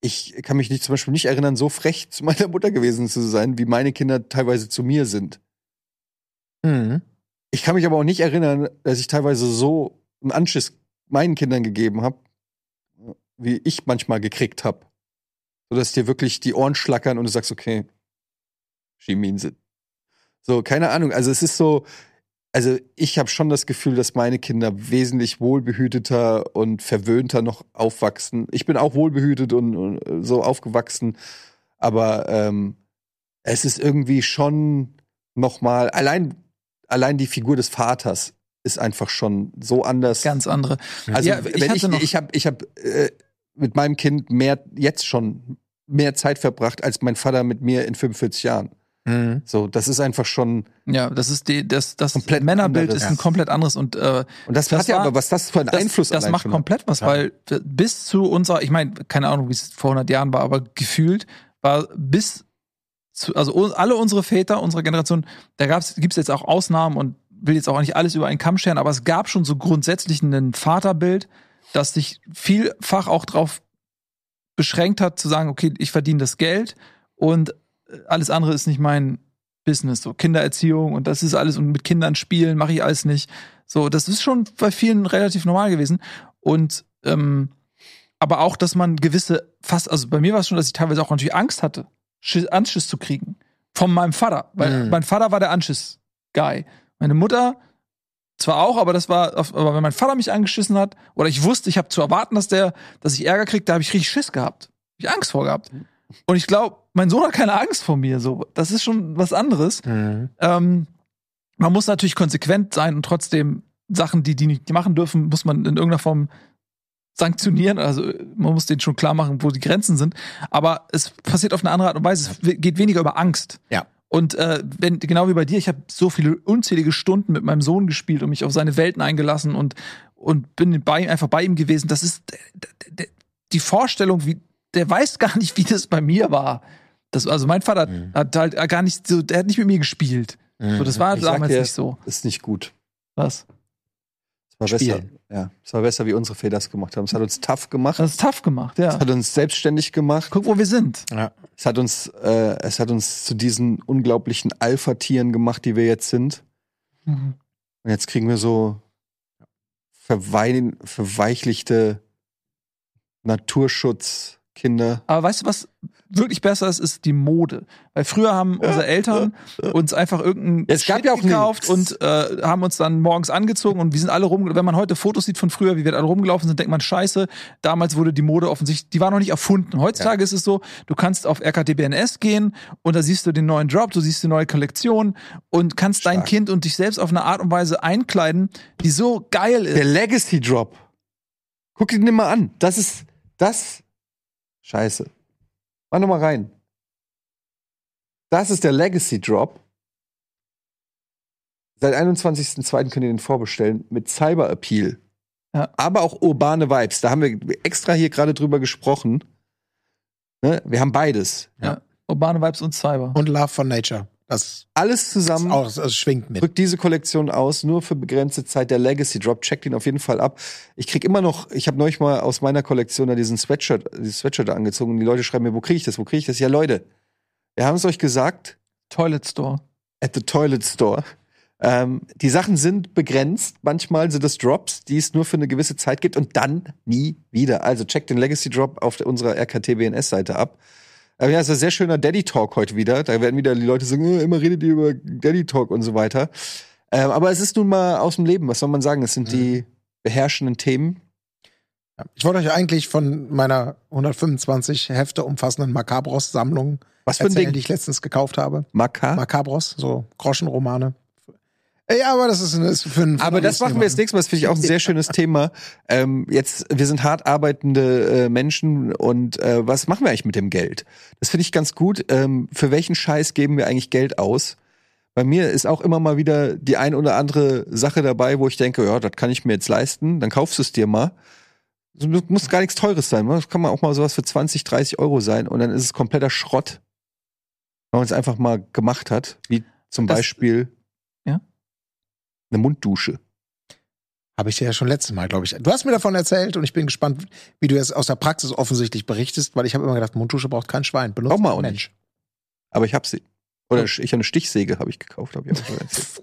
Ich kann mich nicht, zum Beispiel nicht erinnern, so frech zu meiner Mutter gewesen zu sein, wie meine Kinder teilweise zu mir sind. Mhm. Ich kann mich aber auch nicht erinnern, dass ich teilweise so einen Anschiss meinen Kindern gegeben habe, wie ich manchmal gekriegt habe. So dass dir wirklich die Ohren schlackern und du sagst, okay, she means it. So, keine Ahnung. Also es ist so, also ich habe schon das Gefühl, dass meine Kinder wesentlich wohlbehüteter und verwöhnter noch aufwachsen. Ich bin auch wohlbehütet und, und so aufgewachsen, aber ähm, es ist irgendwie schon noch mal allein allein die Figur des Vaters ist einfach schon so anders. Ganz andere. Also Ja, ich wenn ich ich habe ich habe äh, mit meinem Kind mehr jetzt schon mehr Zeit verbracht als mein Vater mit mir in 45 Jahren. Mhm. So, das ist einfach schon Ja, das ist die, das, das Männerbild anderes. ist ein komplett anderes und äh, und das, Das hat ja war- aber was das für einen das, Einfluss das macht komplett was, Ja. weil bis zu unserer, ich meine, keine Ahnung, wie es vor 100 Jahren war, aber gefühlt war bis zu, also alle unsere Väter unserer Generation, da gab's, gibt's jetzt auch Ausnahmen und will jetzt auch nicht alles über einen Kamm scheren, aber es gab schon so grundsätzlich ein Vaterbild, das sich vielfach auch drauf beschränkt hat, zu sagen, okay, ich verdiene das Geld und äh, alles andere ist nicht mein Business, so Kindererziehung und das ist alles und mit Kindern spielen mache ich alles nicht. So, das ist schon bei vielen relativ normal gewesen. Und ähm, aber auch, dass man gewisse, fast, also bei mir war es schon, dass ich teilweise auch natürlich Angst hatte, Schiss, Anschiss zu kriegen. Von meinem Vater. Weil Mhm. mein Vater war der Anschiss-Guy. Meine Mutter zwar auch, aber das war, aber wenn mein Vater mich angeschissen hat, oder ich wusste, ich habe zu erwarten, dass der, dass ich Ärger kriege, da habe ich richtig Schiss gehabt. Hab ich Angst vor gehabt. Und ich glaube, mein Sohn hat keine Angst vor mir. So, das ist schon was anderes. Mhm. Ähm, man muss natürlich konsequent sein und trotzdem Sachen, die die nicht machen dürfen, muss man in irgendeiner Form sanktionieren. Also man muss denen schon klar machen, wo die Grenzen sind. Aber es passiert auf eine andere Art und Weise. Es geht weniger über Angst. Ja. Und äh, wenn genau wie bei dir, ich habe so viele unzählige Stunden mit meinem Sohn gespielt und mich auf seine Welten eingelassen und und bin bei einfach bei ihm gewesen. Das ist die Vorstellung, wie der weiß gar nicht, wie das bei mir war. Das, also mein Vater Mhm. hat halt gar nicht so, der hat nicht mit mir gespielt. Mhm. So, das war Ich sag damals dir- nicht so. ist nicht gut. Was? Es war besser. Spielen. Ja, es war besser, wie unsere Väter es gemacht haben. Es hat uns tough gemacht. Das ist tough gemacht, ja. Es hat uns selbstständig gemacht. Guck, wo wir sind. Ja. Es hat uns, äh, es hat uns zu diesen unglaublichen Alpha-Tieren gemacht, die wir jetzt sind. Mhm. Und jetzt kriegen wir so verwein, verweichlichte Naturschutz, Kinder. Aber weißt du, was wirklich besser ist, ist die Mode. Weil früher haben unsere Eltern uns einfach irgendeinen Es Shit ja gekauft nichts. und äh, haben uns dann morgens angezogen und wir sind alle rum. Wenn man heute Fotos sieht von früher, wie wir alle rumgelaufen sind, denkt man, scheiße, damals wurde die Mode offensichtlich, die war noch nicht erfunden. Heutzutage ist es so, du kannst auf RKTBNS gehen und da siehst du den neuen Drop, du siehst die neue Kollektion und kannst dein Stark. Kind und dich selbst auf eine Art und Weise einkleiden, die so geil ist. Der Legacy Drop. Guck ihn dir mal an. Das ist das. Scheiße. Mach noch mal rein. Das ist der Legacy Drop. Seit 21.02. könnt ihr den vorbestellen mit Cyber Appeal. Ja. Aber auch urbane Vibes. Da haben wir extra hier gerade drüber gesprochen. Ne? Wir haben beides. Ja. Urbane Vibes und Cyber. Und Love for Nature. Das, Alles zusammen. auch, das schwingt mit. Drückt diese Kollektion aus, nur für begrenzte Zeit der Legacy Drop. Checkt ihn auf jeden Fall ab. Ich krieg immer noch, ich habe neulich mal aus meiner Kollektion da diesen Sweatshirt, dieses Sweatshirt angezogen und die Leute schreiben mir, wo kriege ich das, wo kriege ich das? Ja, Leute, wir haben es euch gesagt, Toilet Store. at the Toilet Store. Ähm, die Sachen sind begrenzt. Manchmal sind es Drops, die es nur für eine gewisse Zeit gibt und dann nie wieder. Also checkt den Legacy Drop auf unserer RKTBNS-Seite ab. Aber ja, es ist ein sehr schöner Daddy Talk heute wieder. Da werden wieder die Leute sagen, "Äh, immer redet ihr über Daddy Talk und so weiter. Ähm, aber es ist nun mal aus dem Leben. Was soll man sagen? Es sind die beherrschenden Themen. Ich wollte euch eigentlich von meiner 125 Hefte umfassenden Macabros-Sammlung Was für ein erzählen, Ding? die ich letztens gekauft habe. Maka. Macabros, so Groschenromane. Ja, aber das ist, das ist für einen Aber das machen wir jetzt nächstes Mal. Das finde ich auch ein sehr schönes Thema. Ähm, jetzt, wir sind hart arbeitende äh, Menschen und äh, was machen wir eigentlich mit dem Geld? Das finde ich ganz gut. Ähm, für welchen Scheiß geben wir eigentlich Geld aus? Bei mir ist auch immer mal wieder die ein oder andere Sache dabei, wo ich denke, ja, das kann ich mir jetzt leisten. Dann kaufst du es dir mal. Es muss gar nichts Teures sein. Das kann man auch mal sowas für 20, 30 Euro sein und dann ist es kompletter Schrott. Wenn man es einfach mal gemacht hat, wie zum Das- Beispiel? Eine Munddusche. Habe ich dir ja schon letztes Mal, glaube ich. Du hast mir davon erzählt und ich bin gespannt, wie du es aus der Praxis offensichtlich berichtest, weil ich habe immer gedacht, Mundtusche braucht kein Schwein. Benutzt auch Mensch. Aber ich hab sie. Oder ich habe eine Stichsäge habe ich gekauft, habe ich auch schon erzählt.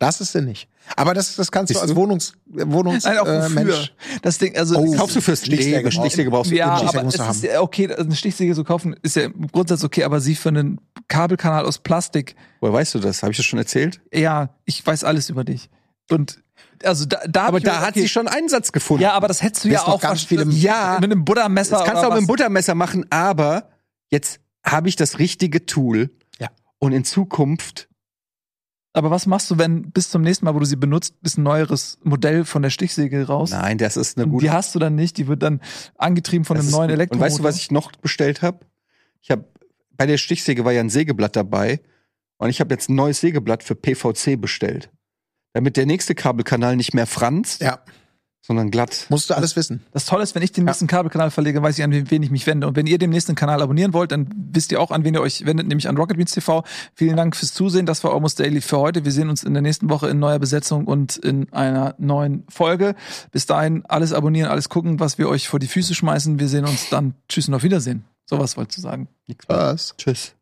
Das ist sie nicht. Aber das, das kannst du Siehst als du? Wohnungs, Wohnungs Nein, auch äh? Mensch. Das Ding, also Oh, Kaufst du fürs Stichsäge Nee, eine brauchst du. Stichsäge brauchst du ja, Stichsäge aber musst es du ist haben. ja okay, eine Stichsäge zu kaufen ist ja im Grundsatz okay, aber sie für einen Kabelkanal aus Plastik, Woher weißt du das? Habe ich das schon erzählt? ja, ich weiß alles über dich. Und also da, da Aber da hat okay, sie schon Einsatz gefunden. Ja, aber das hättest du Du ja auch ganz was- viele- Ja. mit einem Buttermesser das kannst du auch mit dem was. Buttermesser machen, aber jetzt habe ich das richtige Tool. Und in Zukunft Aber was machst du, wenn bis zum nächsten Mal, wo du sie benutzt, ist ein neueres Modell von der Stichsäge raus? Nein, das ist eine Und gute die hast du dann nicht, die wird dann angetrieben von Das einem neuen. Elektromotor. Und weißt du, was ich noch bestellt habe? Ich habe bei der Stichsäge war ja ein Sägeblatt dabei und ich habe jetzt ein neues Sägeblatt für PVC bestellt, damit der nächste Kabelkanal nicht mehr franzt, Ja, sondern glatt. musst du alles wissen. Das Tolle ist, wenn ich den nächsten Kabelkanal verlege, weiß ich, an wen ich mich wende. Und wenn ihr den nächsten Kanal abonnieren wollt, dann wisst ihr auch, an wen ihr euch wendet, nämlich an Rocket Beans TV. Vielen Dank fürs Zusehen. Das war Almost Daily für heute. Wir sehen uns in der nächsten Woche in neuer Besetzung und in einer neuen Folge. Bis dahin alles abonnieren, alles gucken, was wir euch vor die Füße schmeißen. Wir sehen uns dann. Tschüss und auf Wiedersehen. Sowas wolltest du sagen. Mehr. Was? Tschüss.